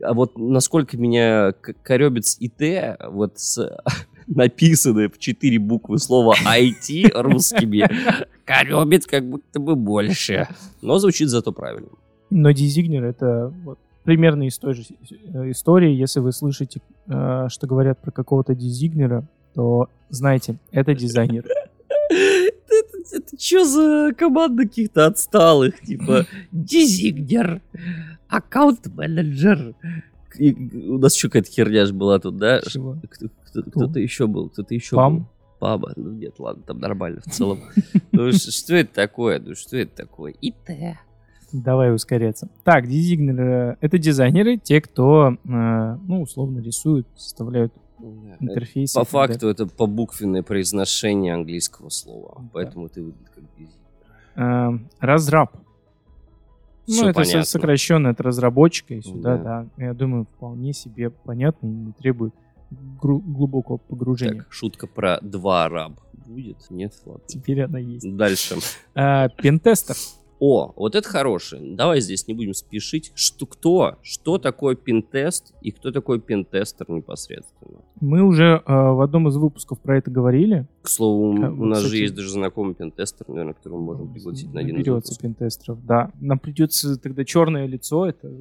А вот насколько меня к- коребит с ИТ, вот с написанное в четыре буквы слово IT русскими, коребит как будто бы больше. Но звучит зато правильно. Но дизигнер это вот примерно из той же э, истории. Если вы слышите, э, что говорят про какого-то дизигнера, то знайте, это дизайнер. Это, что за команда каких-то отсталых? Типа дизигнер, аккаунт-менеджер. И У нас еще какая-то херня же была тут, да? Чего? Кто- кто- Кто-то еще был, кто-то еще Пам? был. Паба. Ну нет, ладно, там нормально в целом. Ну что это такое? Ну что это такое? ИТ. Давай ускоряться. Так, дизигнеры — это дизайнеры, те, кто, э, ну, условно рисуют, составляют интерфейсы. По факту это по буквенное произношение английского слова. Поэтому ты выглядишь как дизигнер. Э, разраб. Ну, это понятно. сокращенно от разработчика и сюда, Да. да. Я думаю, вполне себе понятно и не требует глубокого погружения. Так, шутка про два раб будет? Нет, ладно. Теперь она есть. Дальше. А, пентестер. О, вот это хорошее. Давай здесь не будем спешить. Что, кто? Что такое пентест и кто такой пентестер непосредственно? Мы уже э, в одном из выпусков про это говорили. К слову, А, у нас же кстати- есть даже знакомый пентестер, наверное, которого мы можем пригласить на один из Наберется выпусков. пентестеров, да. Нам придется тогда черное лицо, это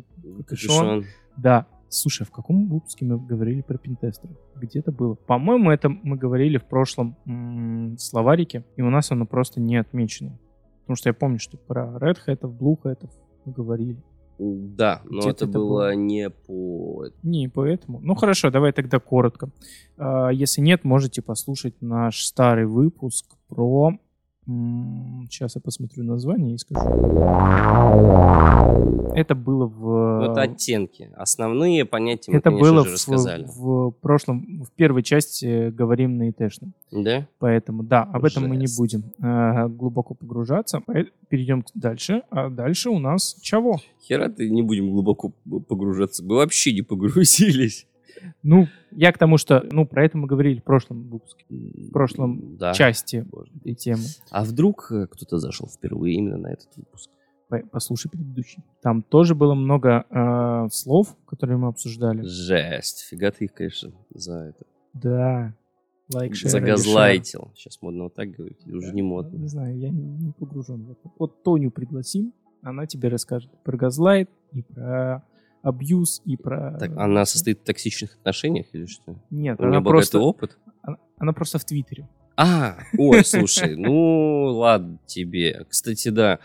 капюшон. Да. Слушай, а в каком выпуске мы говорили про пентестеров? Где-то было. По-моему, это мы говорили в прошлом м, словарике, и у нас оно просто не отмечено. Потому что я помню, что про Red Hat, Blue Hat мы говорили. Да, но Где-то это было было. не по... Не, поэтому. Ну хорошо, давай тогда коротко. А, Если нет, можете послушать наш старый выпуск про... Сейчас я посмотрю название и скажу. Это было в... Ну, это оттенки. Основные понятия мы, Это конечно было же, в, рассказали. в прошлом, в первой части говорим на ИТшном. Да? Поэтому, да, об этом мы не Жесть. будем э, глубоко погружаться. Перейдем дальше. А дальше у нас чего? Хера ты не будем глубоко погружаться. Мы вообще не погрузились. Ну, я к тому, что, ну, про это мы говорили в прошлом выпуске, в прошлом да. части Боже. этой темы. А вдруг э, кто-то зашел впервые именно на этот выпуск? По- Послушай предыдущий. Там тоже было много э, слов, которые мы обсуждали. Жесть. Фига ты их, конечно, за это. Да. Лайк, шер, Загазлайтил. Сейчас модно вот так говорить, или уже не Не модно. знаю, я не, не погружен в это. Вот Тоню пригласим, она тебе расскажет про газлайт и про абьюз и про... Так, она состоит в токсичных отношениях или что? Нет, У она просто, опыт? она, она просто в Твиттере. А, ой, слушай, ну ладно тебе. Кстати, да.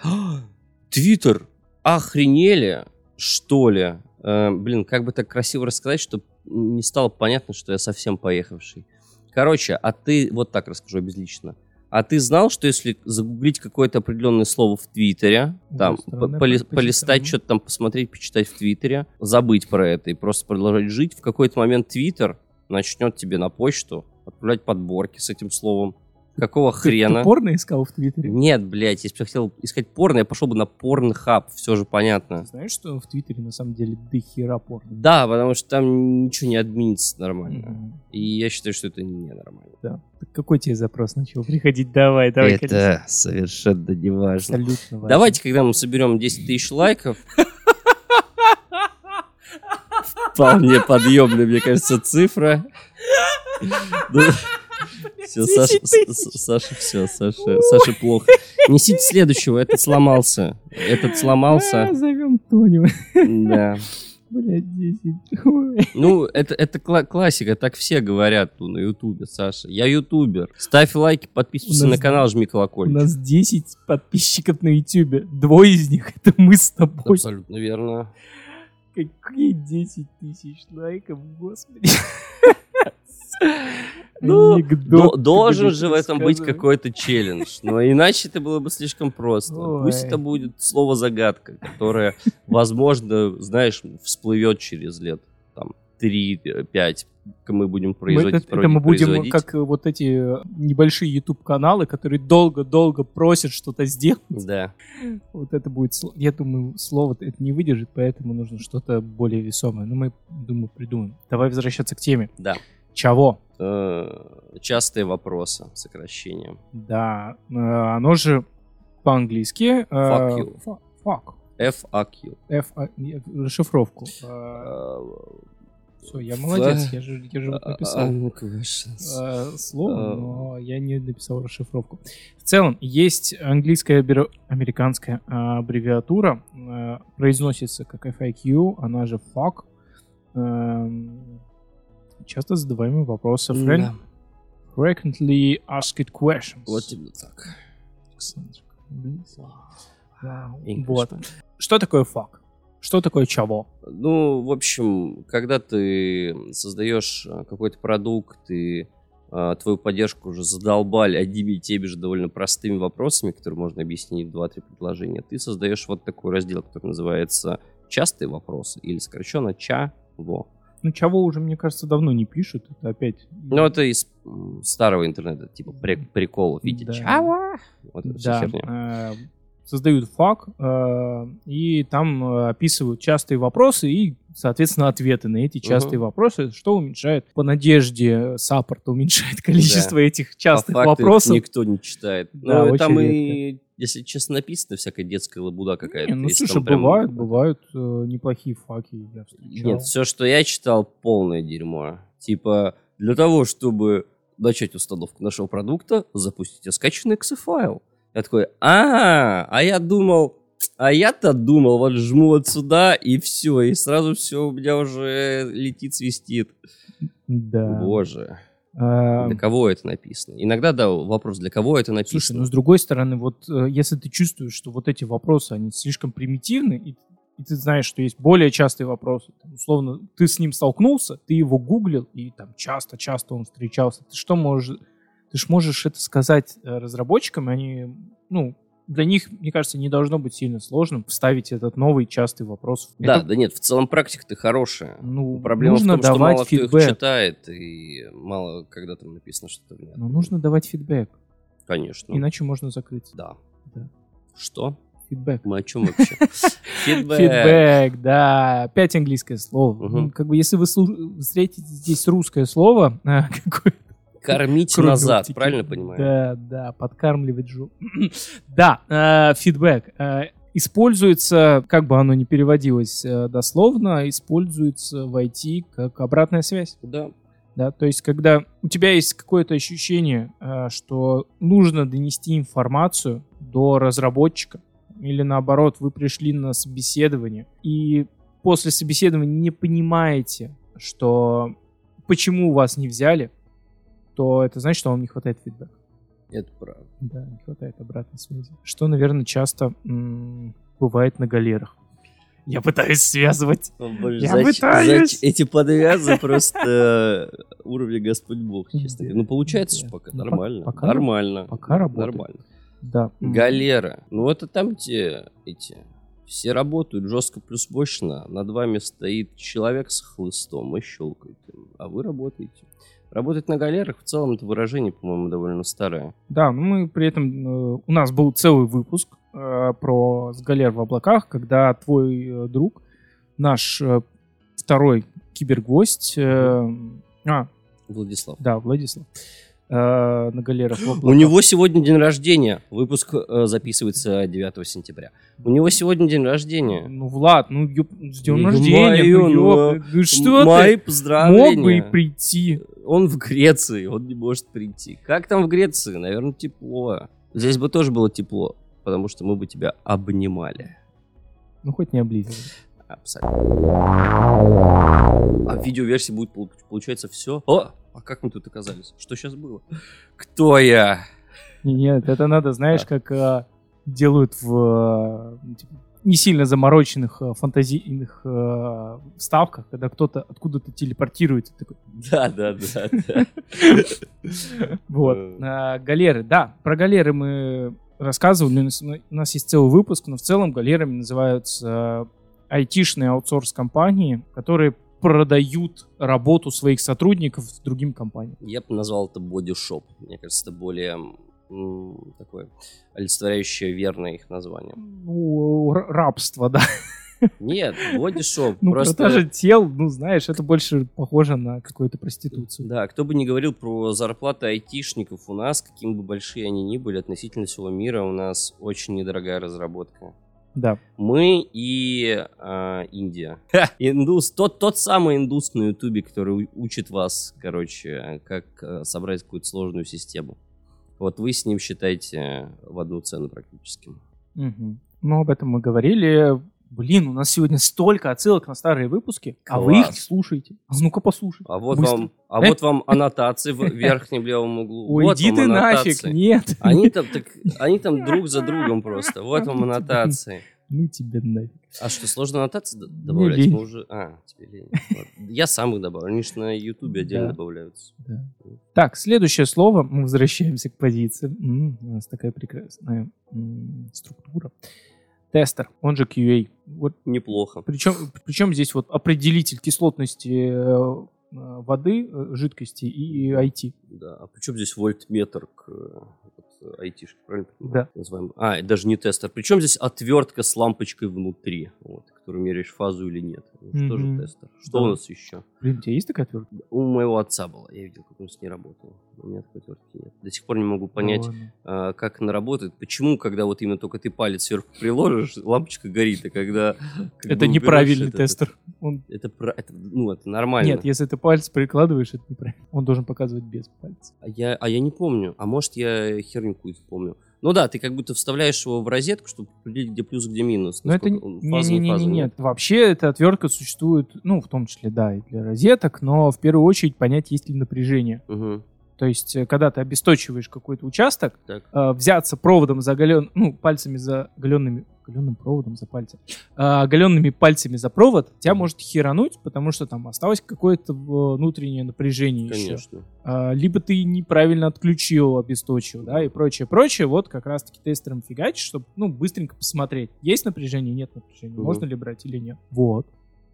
Твиттер, охренели, что ли? Э, блин, как бы так красиво рассказать, чтобы не стало понятно, что я совсем поехавший. Короче, а ты, вот так расскажу обезлично. А ты знал, что если загуглить какое-то определенное слово в Твиттере, там, стороны, по- поли- по- полистать, что-то там посмотреть, почитать в Твиттере, забыть про это и просто продолжать жить, в какой-то момент Твиттер начнет тебе на почту отправлять подборки с этим словом. Какого Ты- хрена? Ты порно искал в Твиттере? Нет, блядь, если бы я хотел искать порно, я пошел бы на порнхаб, все же понятно. Знаешь, что в Твиттере на самом деле до хера порно? Да, потому что там ничего не админится нормально. Мгм. И я считаю, что это ненормально. Да. Так какой тебе запрос начал приходить? Давай, давай. это совершенно не важно. абсолютно важно. Давайте, когда мы соберем 10 тысяч лайков, вполне подъемная, мне кажется, цифра. Все, 10 Саша, Саша, все, Саша, Саша плохо. Несите следующего, этот сломался. Этот сломался. А, зовем Тоню. Да. Блядь, 10. Ой. Ну, это, это кла- классика, так все говорят ну, на ютубе, Саша. Я ютубер. Ставь лайки, подписывайся У на канал, жми У колокольчик. нас 10 подписчиков на ютубе. Двое из них это мы с тобой. Абсолютно верно. Какие 10 тысяч лайков, господи. Ну, Анекдот должен же в этом быть какой-то челлендж. Но иначе это было бы слишком просто. Ой. Пусть это будет слово-загадка, которое, возможно, знаешь, всплывет через лет там 3-5. Мы будем Мы производить, это, это мы будем производить. как э, вот эти э, небольшие YouTube каналы, которые долго-долго просят что-то сделать. Да. Вот это будет, я думаю, слово это не выдержит, поэтому нужно что-то более весомое. Но мы, думаю, придумаем. Давай возвращаться к теме. Да. Чего? Э, Частые вопросы, сокращения. Да, э, оно же по-английски. э, Fuck you. Fuck. FAQ. F, а, не, расшифровку. Все, я молодец, я же, я же вот написал слово, А. но я не написал расшифровку. В целом, есть английская американская аббревиатура, произносится как FAQ, она же fuck. Часто задаваемые вопросы. Friend- Да. Frequently asked questions. Вот именно так. English, Вот. Что такое fuck? Что такое чего? Ну, в общем, когда ты создаешь а, какой-то продукт и а, твою поддержку уже задолбали одними и теми же довольно простыми вопросами, которые можно объяснить в 2-3 предложения, ты создаешь вот такой раздел, который называется «Частые вопросы» или сокращенно «ЧАВО». Ну, чего уже, мне кажется, давно не пишут. Это опять... Ну, это из старого интернета, типа приколов. Видите, Да. «ЧАВО». Вот Да, э, создают фак, э, и там э, описывают частые вопросы и, соответственно, ответы на эти частые Мгм. вопросы, что уменьшает, по надежде саппорта, уменьшает количество этих частых По факту вопросов. никто не читает. Да, Ну, там и, если честно, написано всякая детская лабуда какая-то. Не, ну, Если слушай, прям- бывают, бывают э, неплохие факи, я встречал. Нет, все, что я читал, полное дерьмо. Типа, для того, чтобы начать установку нашего продукта, запустите скачанный exe-файл. Я такой, а, а я думал, а я-то думал, вот жму вот сюда, и все, и сразу все у меня уже летит, свистит. Да. Боже, А, для кого это написано? Иногда, да, вопрос, для кого это написано? Слушай, ну с другой стороны, вот э, если ты чувствуешь, что вот эти вопросы, они слишком примитивны, и, и ты знаешь, что есть более частые вопросы, там, условно, ты с ним столкнулся, ты его гуглил, и там часто-часто он встречался, ты что можешь, ты ж можешь это сказать э, разработчикам, и они, ну, для них, мне кажется, не должно быть сильно сложным вставить этот новый частый вопрос. Да, Это, да нет, в целом практика-то хорошая. ну, Проблема нужно в том, что давать мало кто их фидбэк. читает, и мало когда там написано что-то. Но нужно давать фидбэк, Конечно. иначе можно закрыться. Да. Да. Что? Фидбэк. Мы о чем вообще? Фидбэк. Фидбэк, да. Опять английское слово. Ну, как бы, если вы встретите здесь русское слово, а, какое Кормить назад, оптики. правильно понимаю? Да, да, подкармливать жу. да, э, фидбэк. э, Используется, как бы оно ни переводилось э, дословно, используется в IT как обратная связь. Да. Да, то есть, когда у тебя есть какое-то ощущение, э, что нужно донести информацию до разработчика, или наоборот, вы пришли на собеседование, и после собеседования не понимаете, что почему вас не взяли, то это значит, что вам не хватает фидбэка. Это правда. Да, не хватает обратной связи. Что, наверное, часто м, бывает на галерах. Я пытаюсь связывать. Я пытаюсь. Эти подвязы просто э, уровня Господь Бог, честно говоря. Ну, получается да. ж пока Ну, нормально. пока- Нормально. пока работает. Нормально. Да. Галера. Ну, это там, где эти... Все работают жестко плюс мощно. Над вами стоит человек с хлыстом и щелкает. А вы работаете. Работать на галерах в целом это выражение, по-моему, довольно старое. Да, но мы при этом... э, у нас был целый выпуск э, про с галер в облаках, когда твой э, друг, наш второй кибергость... э, а, Владислав. да, Владислав. Э, на галерах. У него сегодня день рождения. Выпуск э, записывается 9 сентября. У него сегодня день рождения. Ну, Влад, ну, ёп, с днем Ну, рождения, мою, ну, ну, ёп, ну, что Мои ты? поздравления. Мог бы и прийти. Он в Греции, он не может прийти. Как там в Греции? Наверное, тепло. Здесь бы тоже было тепло, потому что мы бы тебя обнимали. Ну, хоть не облизывай. Абсолютно. А в видеоверсии будет, пол- получается, все. О, а как мы тут оказались? Что сейчас было? Кто я? Нет, это надо, знаешь, как а, делают в а, типа, не сильно замороченных а, фантазийных а, вставках, когда кто-то откуда-то телепортируется. Такой, Да, да, да. Вот. Э. А, галеры, да, про галеры мы рассказывали, у нас, у нас есть целый выпуск, но в целом галерами называются айтишные аутсорс-компании, которые продают работу своих сотрудников другим компаниям. Я бы назвал это бодишоп. Мне кажется, это более м, такое олицетворяющее верное их название. Ну, рабство, да. Нет, бодишоп. Ну, просто... продажа тел, ну, знаешь, это больше похоже на какую-то проституцию. Да, кто бы ни говорил про зарплаты айтишников, у нас, каким бы большие они ни были, относительно всего мира, у нас очень недорогая разработка. Да. Мы и а, Индия. Индус, тот, тот самый индус на Ютубе, который учит вас, короче, как э, собрать какую-то сложную систему. Вот вы с ним считаете в одну цену практически. Мгм. Ну, об этом мы говорили. Блин, у нас сегодня столько отсылок на старые выпуски, а вы их Класс. не слушаете. А ну-ка послушай. А вот Быстро. вам, а Э? вот вам аннотации в верхнем левом углу. Ой, Вот ты нафиг, нет. Они там, так, они там друг за другом просто. Вот вам аннотации. Ну тебе нафиг. А что, сложно аннотации добавлять? Мы уже... А, тебе лень. Я сам их добавлю. Они же на Ютубе отдельно добавляются. Так, следующее слово. Мы возвращаемся к позиции. У нас такая прекрасная структура. Тестер, он же QA. Вот Неплохо. причем, причем здесь вот определитель кислотности э, э, воды, э, жидкости и IT. Да. А причем здесь вольтметр к вот, айтишке, правильно? Да. Называем. А, даже не тестер. Причем здесь отвертка с лампочкой внутри, вот, которую меряешь фазу или нет. Ну, Что Мгм. же тестер? Что Да. у нас еще? Блин, у тебя есть такая отвертка? У моего отца была. Я видел, как он с ней работал. У меня такой отвертки нет. До сих пор не могу понять, а, как она работает. Почему, когда вот именно только ты палец сверху приложишь, лампочка горит, а когда... как Это бы неправильный это- тестер. Он... Это, это, ну, это нормально. Нет, если ты палец прикладываешь, это неправильно. Он должен показывать без пальца. А я, а я не помню. А может, я херню какую-то помню. Ну да, ты как будто вставляешь его в розетку, чтобы определить, где плюс, где минус. Но это насколько он- фаза, не фаза, не нет. Вообще эта отвертка существует, ну, в том числе, да, и для розеток, но в первую очередь понять, есть ли напряжение. Мгм. То есть, э, когда ты обесточиваешь какой-то участок, Так. э, взяться проводом за оголен... ну, пальцами за Оголенным проводом за пальцы. э, оголенными пальцами за провод, тебя может херануть, потому что там осталось какое-то внутреннее напряжение еще. Конечно. А, либо ты неправильно отключил, обесточил, да, и прочее, прочее. Вот как раз-таки тестером фигачить, чтобы, ну, быстренько посмотреть, есть напряжение, нет напряжения, Мгм. можно ли брать или нет. Вот.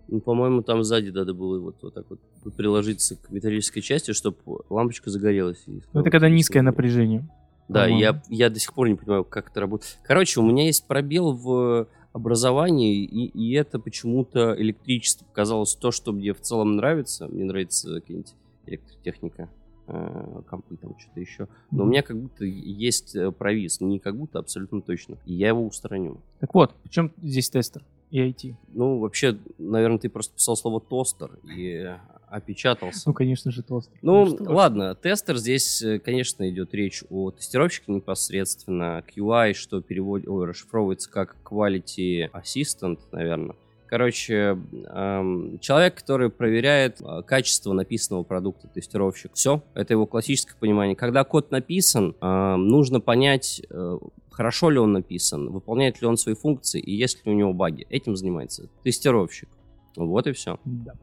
Ну, по-моему, там сзади надо было вот, вот так вот приложиться к металлической части, чтобы лампочка загорелась. и стала это когда низкое напряжение. Да, я, я до сих пор не понимаю, как это работает. Короче, у меня есть пробел в образовании, и, и это почему-то электричество показалось то, что мне в целом нравится. Мне нравится какая-нибудь электротехника, э, компы, там что-то еще. Но у Мгм. меня как будто есть э, провис. Не как будто, абсолютно точно. И я его устраню. Так вот, причем здесь тестер и IT? Ну, вообще, наверное, ты просто писал слово тостер и опечатался. Ну, конечно же, тостер. Ну, ж. ладно, тестер здесь, э, конечно, идет речь о тестировщике непосредственно, QI, что перевод... Ой, расшифровывается как Quality Assistant, наверное. Короче, эм, человек, который проверяет э, качество написанного продукта, тестировщик. Все, это его классическое понимание. Когда код написан, эм, нужно понять, э, хорошо ли он написан, выполняет ли он свои функции и есть ли у него баги. Этим занимается тестировщик. Вот и все. Да.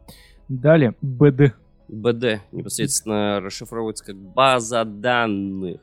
Далее, БД. БД непосредственно расшифровывается как база данных.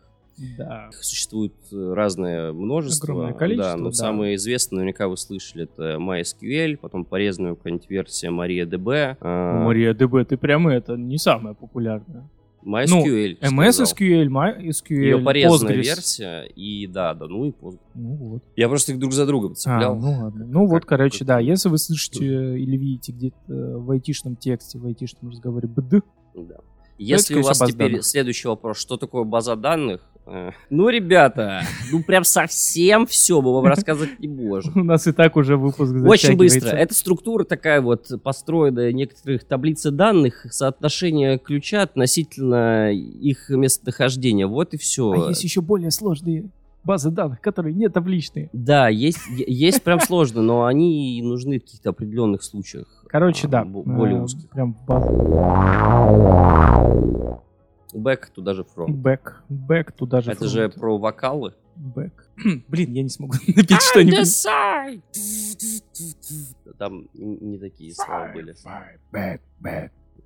Да. Их существует э, разное множество. Огромное количество, Да, но да. самое известное, наверняка вы слышали, это MySQL, потом порезанная какая-нибудь версия MariaDB. а, MariaDB, ты прямо это не самая популярная. MySQL. MS сказал. SQL, MySQL, Ее порезанная Postgres. версия, и да, да, ну и Postgres. Ну вот. Я просто их друг за другом А, цеплял. ну ладно. Ну вот, Как- короче, как- да, если вы слышите э, или видите где-то в айтишном тексте, в айтишном разговоре БД, Да. Если у вас теперь данных. следующий вопрос, что такое база данных? Э, Ну, ребята, ну прям совсем все мы вам рассказывать не можем. у нас и так уже выпуск Очень быстро. Это структура такая вот, построенная некоторых таблицы данных, соотношение ключа относительно их местонахождения. Вот и все. А есть еще более сложные базы данных, которые не табличные. Да, есть, есть прям сложно, но они нужны в каких-то определенных случаях. Короче, а, да. бо- Более э, узких. Прям база. Back туда же front. Бэк. Бэк туда же. Это же про вокалы. Бэк. Блин, я не смогу напеть что-нибудь. Там не такие слова были.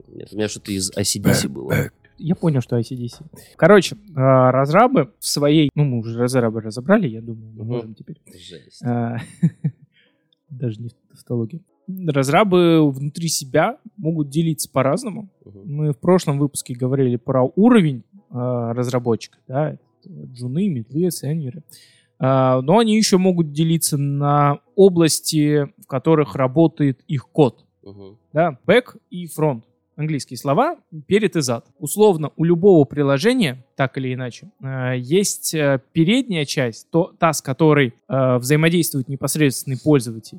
Нет, у меня что-то из ACDC было. Я понял, что ICDC. Короче, э, разрабы в своей... Ну, мы уже разрабы разобрали, я думаю, мы можем теперь... Жесть. А, Даже не в тавтологии. Разрабы внутри себя могут делиться по-разному. Мгм. Мы в прошлом выпуске говорили про уровень а, разработчика, да, джуны, медлы, сеньоры. А, но они еще могут делиться на области, в которых работает их код, Мгм. да, бэк и фронт. Английские слова перед и зад. Условно, у любого приложения, так или иначе, э, есть э, передняя часть, то, та, с которой э, взаимодействует непосредственный пользователь.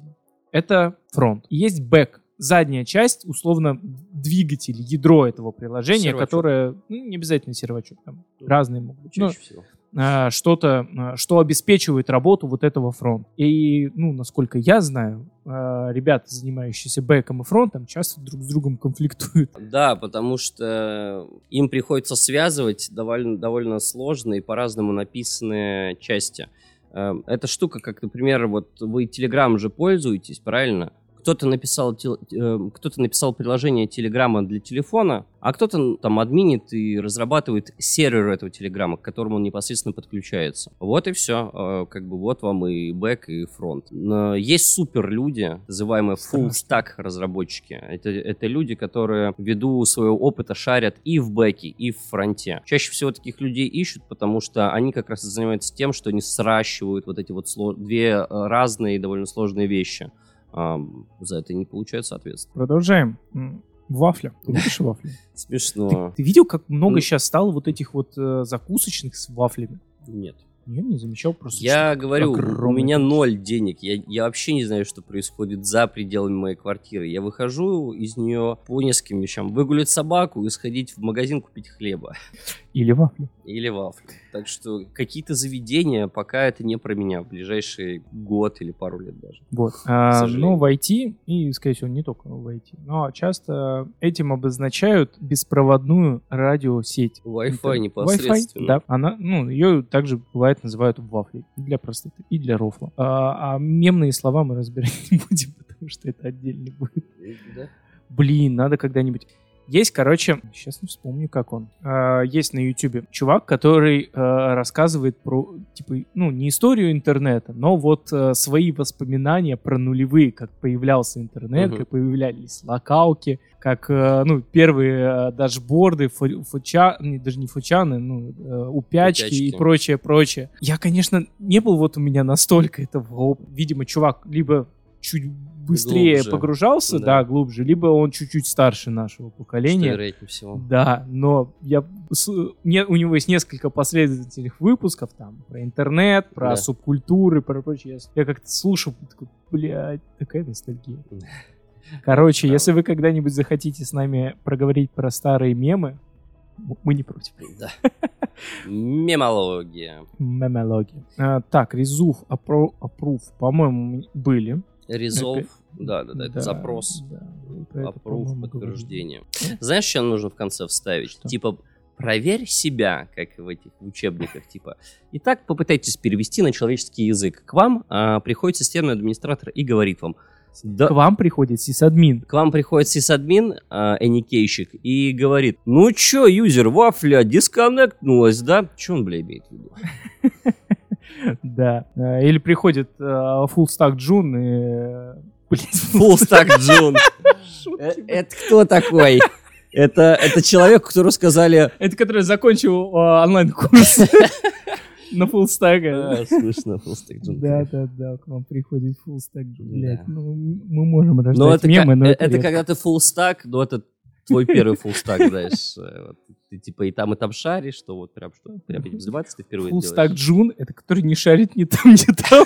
Это фронт. И есть бэк, задняя часть, условно, двигатель, ядро этого приложения, Сервачок. которое, ну, не обязательно сервачок, там разные могут быть. Ну, Чаще всего. а, что-то, а, что обеспечивает работу вот этого фронта. И, ну, насколько я знаю, а, ребята, занимающиеся бэком и фронтом, часто друг с другом конфликтуют. Да, потому что им приходится связывать довольно, довольно сложные, по-разному написанные части. Эм, Эта штука, как, например, вот вы Telegram же пользуетесь, правильно? Кто-то написал, тел- э, кто-то написал приложение Телеграма для телефона, а кто-то там админит и разрабатывает сервер этого Телеграма, к которому он непосредственно подключается. Вот и все. Как бы вот вам и бэк, и фронт. Но Есть супер люди, называемые full stack разработчики. Это, это люди, которые ввиду своего опыта шарят и в бэке, и в фронте. Чаще всего таких людей ищут, потому что они как раз и занимаются тем, что они сращивают вот эти вот сло- две э, разные довольно сложные вещи. Ам, за это не получают соответственно. Продолжаем. Вафля. Ты любишь вафли? Смешно. Ты видел, как много Ну. сейчас стало вот этих вот э, закусочных с вафлями? Нет. Я не замечал просто. Я говорю, у меня ноль денег. Я, я вообще не знаю, что происходит за пределами моей квартиры. Я выхожу из нее по нескольким вещам. Выгулять собаку и сходить в магазин купить хлеба. Или вафли. Или вафли. Так что какие-то заведения, пока это не про меня. В ближайший год или пару лет даже. Вот. А, сожалению. но в IT, и, скорее всего, не только в IT, но часто этим обозначают беспроводную радиосеть. Wi-Fi Это непосредственно. Wi-Fi, да. Она, ну, ее также бывает называют вафлей для простоты и для рофла. А, а мемные слова мы разбирать не будем, потому что это отдельно будет. Да? Блин, надо когда-нибудь. Есть, короче, сейчас не вспомню, как он. А, есть на Ютубе чувак, который а, рассказывает про, типа, ну, не историю интернета, но вот а, свои воспоминания про нулевые, как появлялся интернет, Мгм. как появлялись локалки, как, ну, первые а, дашборды, фу- фуча, не, даже не фучаны, ну, э, упячки, и Упячки. прочее, прочее. Я, конечно, не был вот у меня настолько этого, видимо, чувак либо чуть быстрее Глубже. погружался, Да. да. глубже, либо он чуть-чуть старше нашего Что поколения. вероятнее всего. Да, но я, не, у него есть несколько последовательных выпусков там про интернет, про Да. субкультуры, про прочее. Я как-то слушал, такой, блядь, такая ностальгия. Короче, Правда. если вы когда-нибудь захотите с нами проговорить про старые мемы, мы не против. Да. Мемология. Мемология. А, так, Резув, Апрув, по-моему, были. Резолв. Это- Да, да, да, это запрос. да, Аппрув, по-моему, подтверждение. Знаешь, что нужно в конце вставить? Что? Типа, проверь себя, как в этих учебниках, типа. Итак, попытайтесь перевести на человеческий язык. К вам а, приходит системный администратор и говорит вам, да, К вам приходит сисадмин. к вам приходит сисадмин, а, эникейщик, и говорит, ну чё, юзер, вафля, дисконнектнулась, да? Чё он, бля, имеет в виду? Да. Э, Или приходит фуллстак Джун и... э, Блин, Фулстак Джун. Э, Это кто такой? Это, это человек, которому сказали... Это который закончил э, онлайн-курс на фуллстака. А, слышно, Джун. Да, да, да, к вам приходит full stack Джун. Блядь, Да. ну мы можем рождать это, мемы, но э, это это когда ты full stack, но это твой первый full stack, знаешь. э, вот Ты типа и там, и там шаришь, что вот прям что, прям этим заниматься ты впервые full stack делаешь. Джун, это который не шарит ни там, ни там,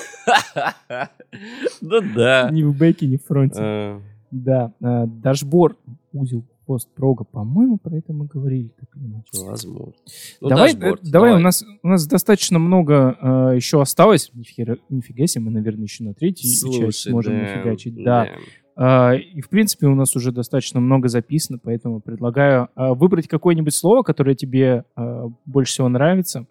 Да, да. ни в бэке, ни в фронте. Э, Да, э, дашборд, узел, постпрога, по-моему, про это мы говорили так или иначе. Возможно. Ну, давай, дашборд, э, давай, у нас у нас достаточно много э, еще осталось. Нифига, нифига себе, мы, наверное, еще на часть Слушай, можем да, нафигачить. Да. А, и, в принципе, у нас уже достаточно много записано, поэтому предлагаю а, выбрать какое-нибудь слово, которое тебе а, больше всего нравится.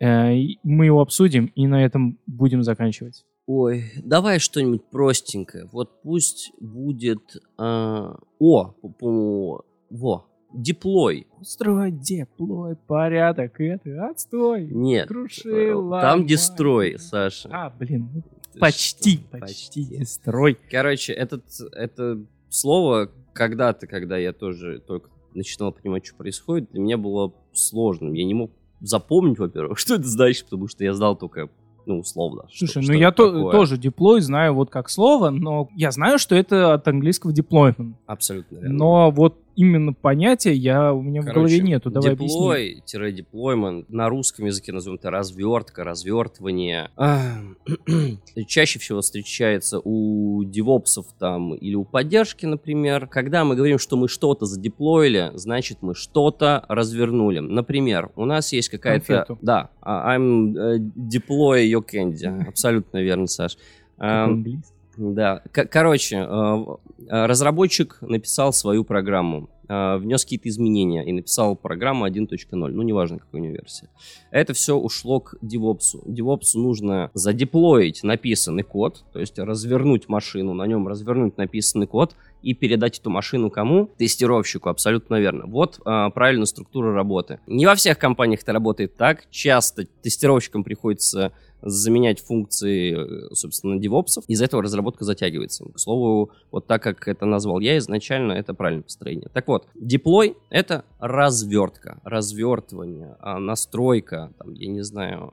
Э, мы его обсудим, и на этом будем заканчивать. Ой, давай что-нибудь простенькое. Вот пусть будет... а, о, по- по- во, диплой. Строй, деплой, порядок, это отстой. Нет, Круши, э, ломай. там дестрой, Саша. А, блин, почти, что, почти, дестрой. Короче, этот, это слово когда-то, когда я тоже только начинал понимать, что происходит, для меня было сложным. Я не мог запомнить, во-первых, что это значит, потому что я знал только, ну, условно. что- Слушай, что ну я это то- такое. тоже деплой знаю вот как слово, но я знаю, что это от английского deployment. Абсолютно верно. Но вот именно понятия я у меня в голове нету. Давай объясни. Деплой-деплоймент на русском языке назовем это развертка, развертывание. Чаще всего встречается у девопсов там или у поддержки, например. Когда мы говорим, что мы что-то задеплоили, значит мы что-то развернули. Например, у нас есть какая-то... Да, а, I'm э, deploy your candy. Абсолютно верно, Саш. Английский. Да, короче, э, э, разработчик написал свою программу, э, внес какие-то изменения и написал программу 1.0, ну, неважно, какой у него версия. Это все ушло к DevOps. DevOps нужно задеплоить написанный код, то есть развернуть машину, на нем развернуть написанный код и передать эту машину кому? Тестировщику, абсолютно верно. Вот э, правильная структура работы. Не во всех компаниях это работает так. Часто тестировщикам приходится заменять функции, э, собственно, девопсов. Из-за этого разработка затягивается. К слову, вот так как это назвал я изначально, это правильное построение. Так вот, деплой — это развертка, развертывание, а, настройка, там, я не знаю,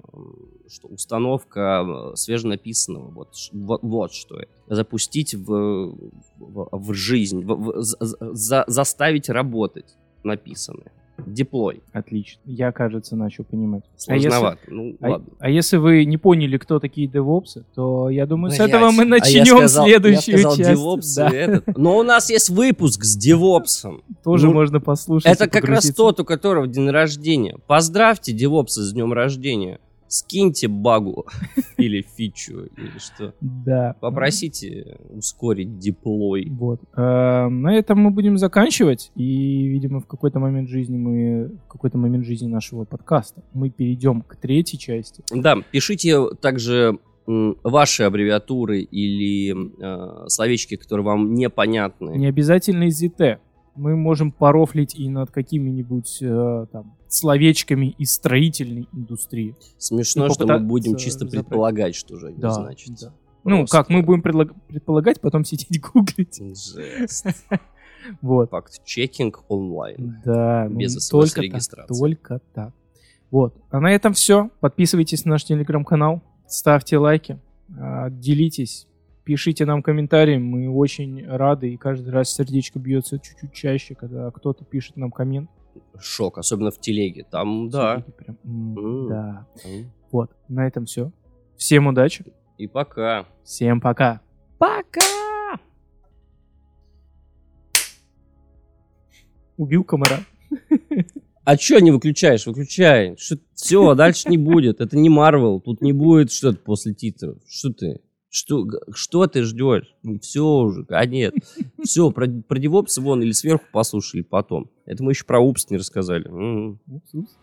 что установка э, свеженаписанного. Вот, вот, вот что это. Запустить в, в, в жизнь, в- в- за- заставить работать написанное. Деплой. Отлично. Я, кажется, начал понимать. А если- Сложновато. Ну, А, ладно. а если вы не поняли, кто такие девопсы, то я думаю, с Блядь, этого мы а начнем сказал- следующую я сказал часть. DevOps Да, этот. Но у нас есть выпуск с девопсом. тоже ну, можно послушать. Это как раз тот, у которого день рождения. Поздравьте девопса с днем рождения. Скиньте багу или фичу, или что. Да. Попросите ускорить деплой. Вот. Э, На этом мы будем заканчивать. И, видимо, в какой-то момент жизни мы, в какой-то момент жизни нашего подкаста мы перейдем к третьей части. Да, пишите также ваши аббревиатуры или э, словечки, которые вам непонятны. Не обязательно из ZT. Мы можем порофлить и над какими-нибудь э, там словечками из строительной индустрии. Смешно, И что мы будем чисто разобрать. предполагать, что же они Да, значат. да. Ну, как мы будем предлаг- предполагать, потом сидеть гуглить. Вот. Факт-чекинг онлайн. Да, ну, Без только СМС-регистрации. так, только так. Вот. А на этом все. Подписывайтесь на наш телеграм-канал, ставьте лайки, а, делитесь, пишите нам комментарии. Мы очень рады, и каждый раз сердечко бьется чуть-чуть чаще, когда кто-то пишет нам коммент. Шок, особенно в телеге. Там, да. Сердечки прям, м, М. Да. Вот. На этом все. Всем удачи. И пока. Всем пока. Пока! Убил комара. А чё не выключаешь? Выключай. Все, дальше не будет. Это не Марвел. Тут не будет что-то после титров. Что ты? Что, что ты ждешь? Все уже, а нет. Все, про, про DevOps вон или сверху послушали потом. Это мы еще про упс не рассказали. М. Упс, упс.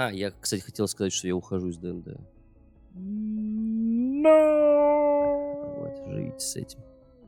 А, я, кстати, хотел сказать, что я ухожу из ДНД. No. Вот, живите с этим.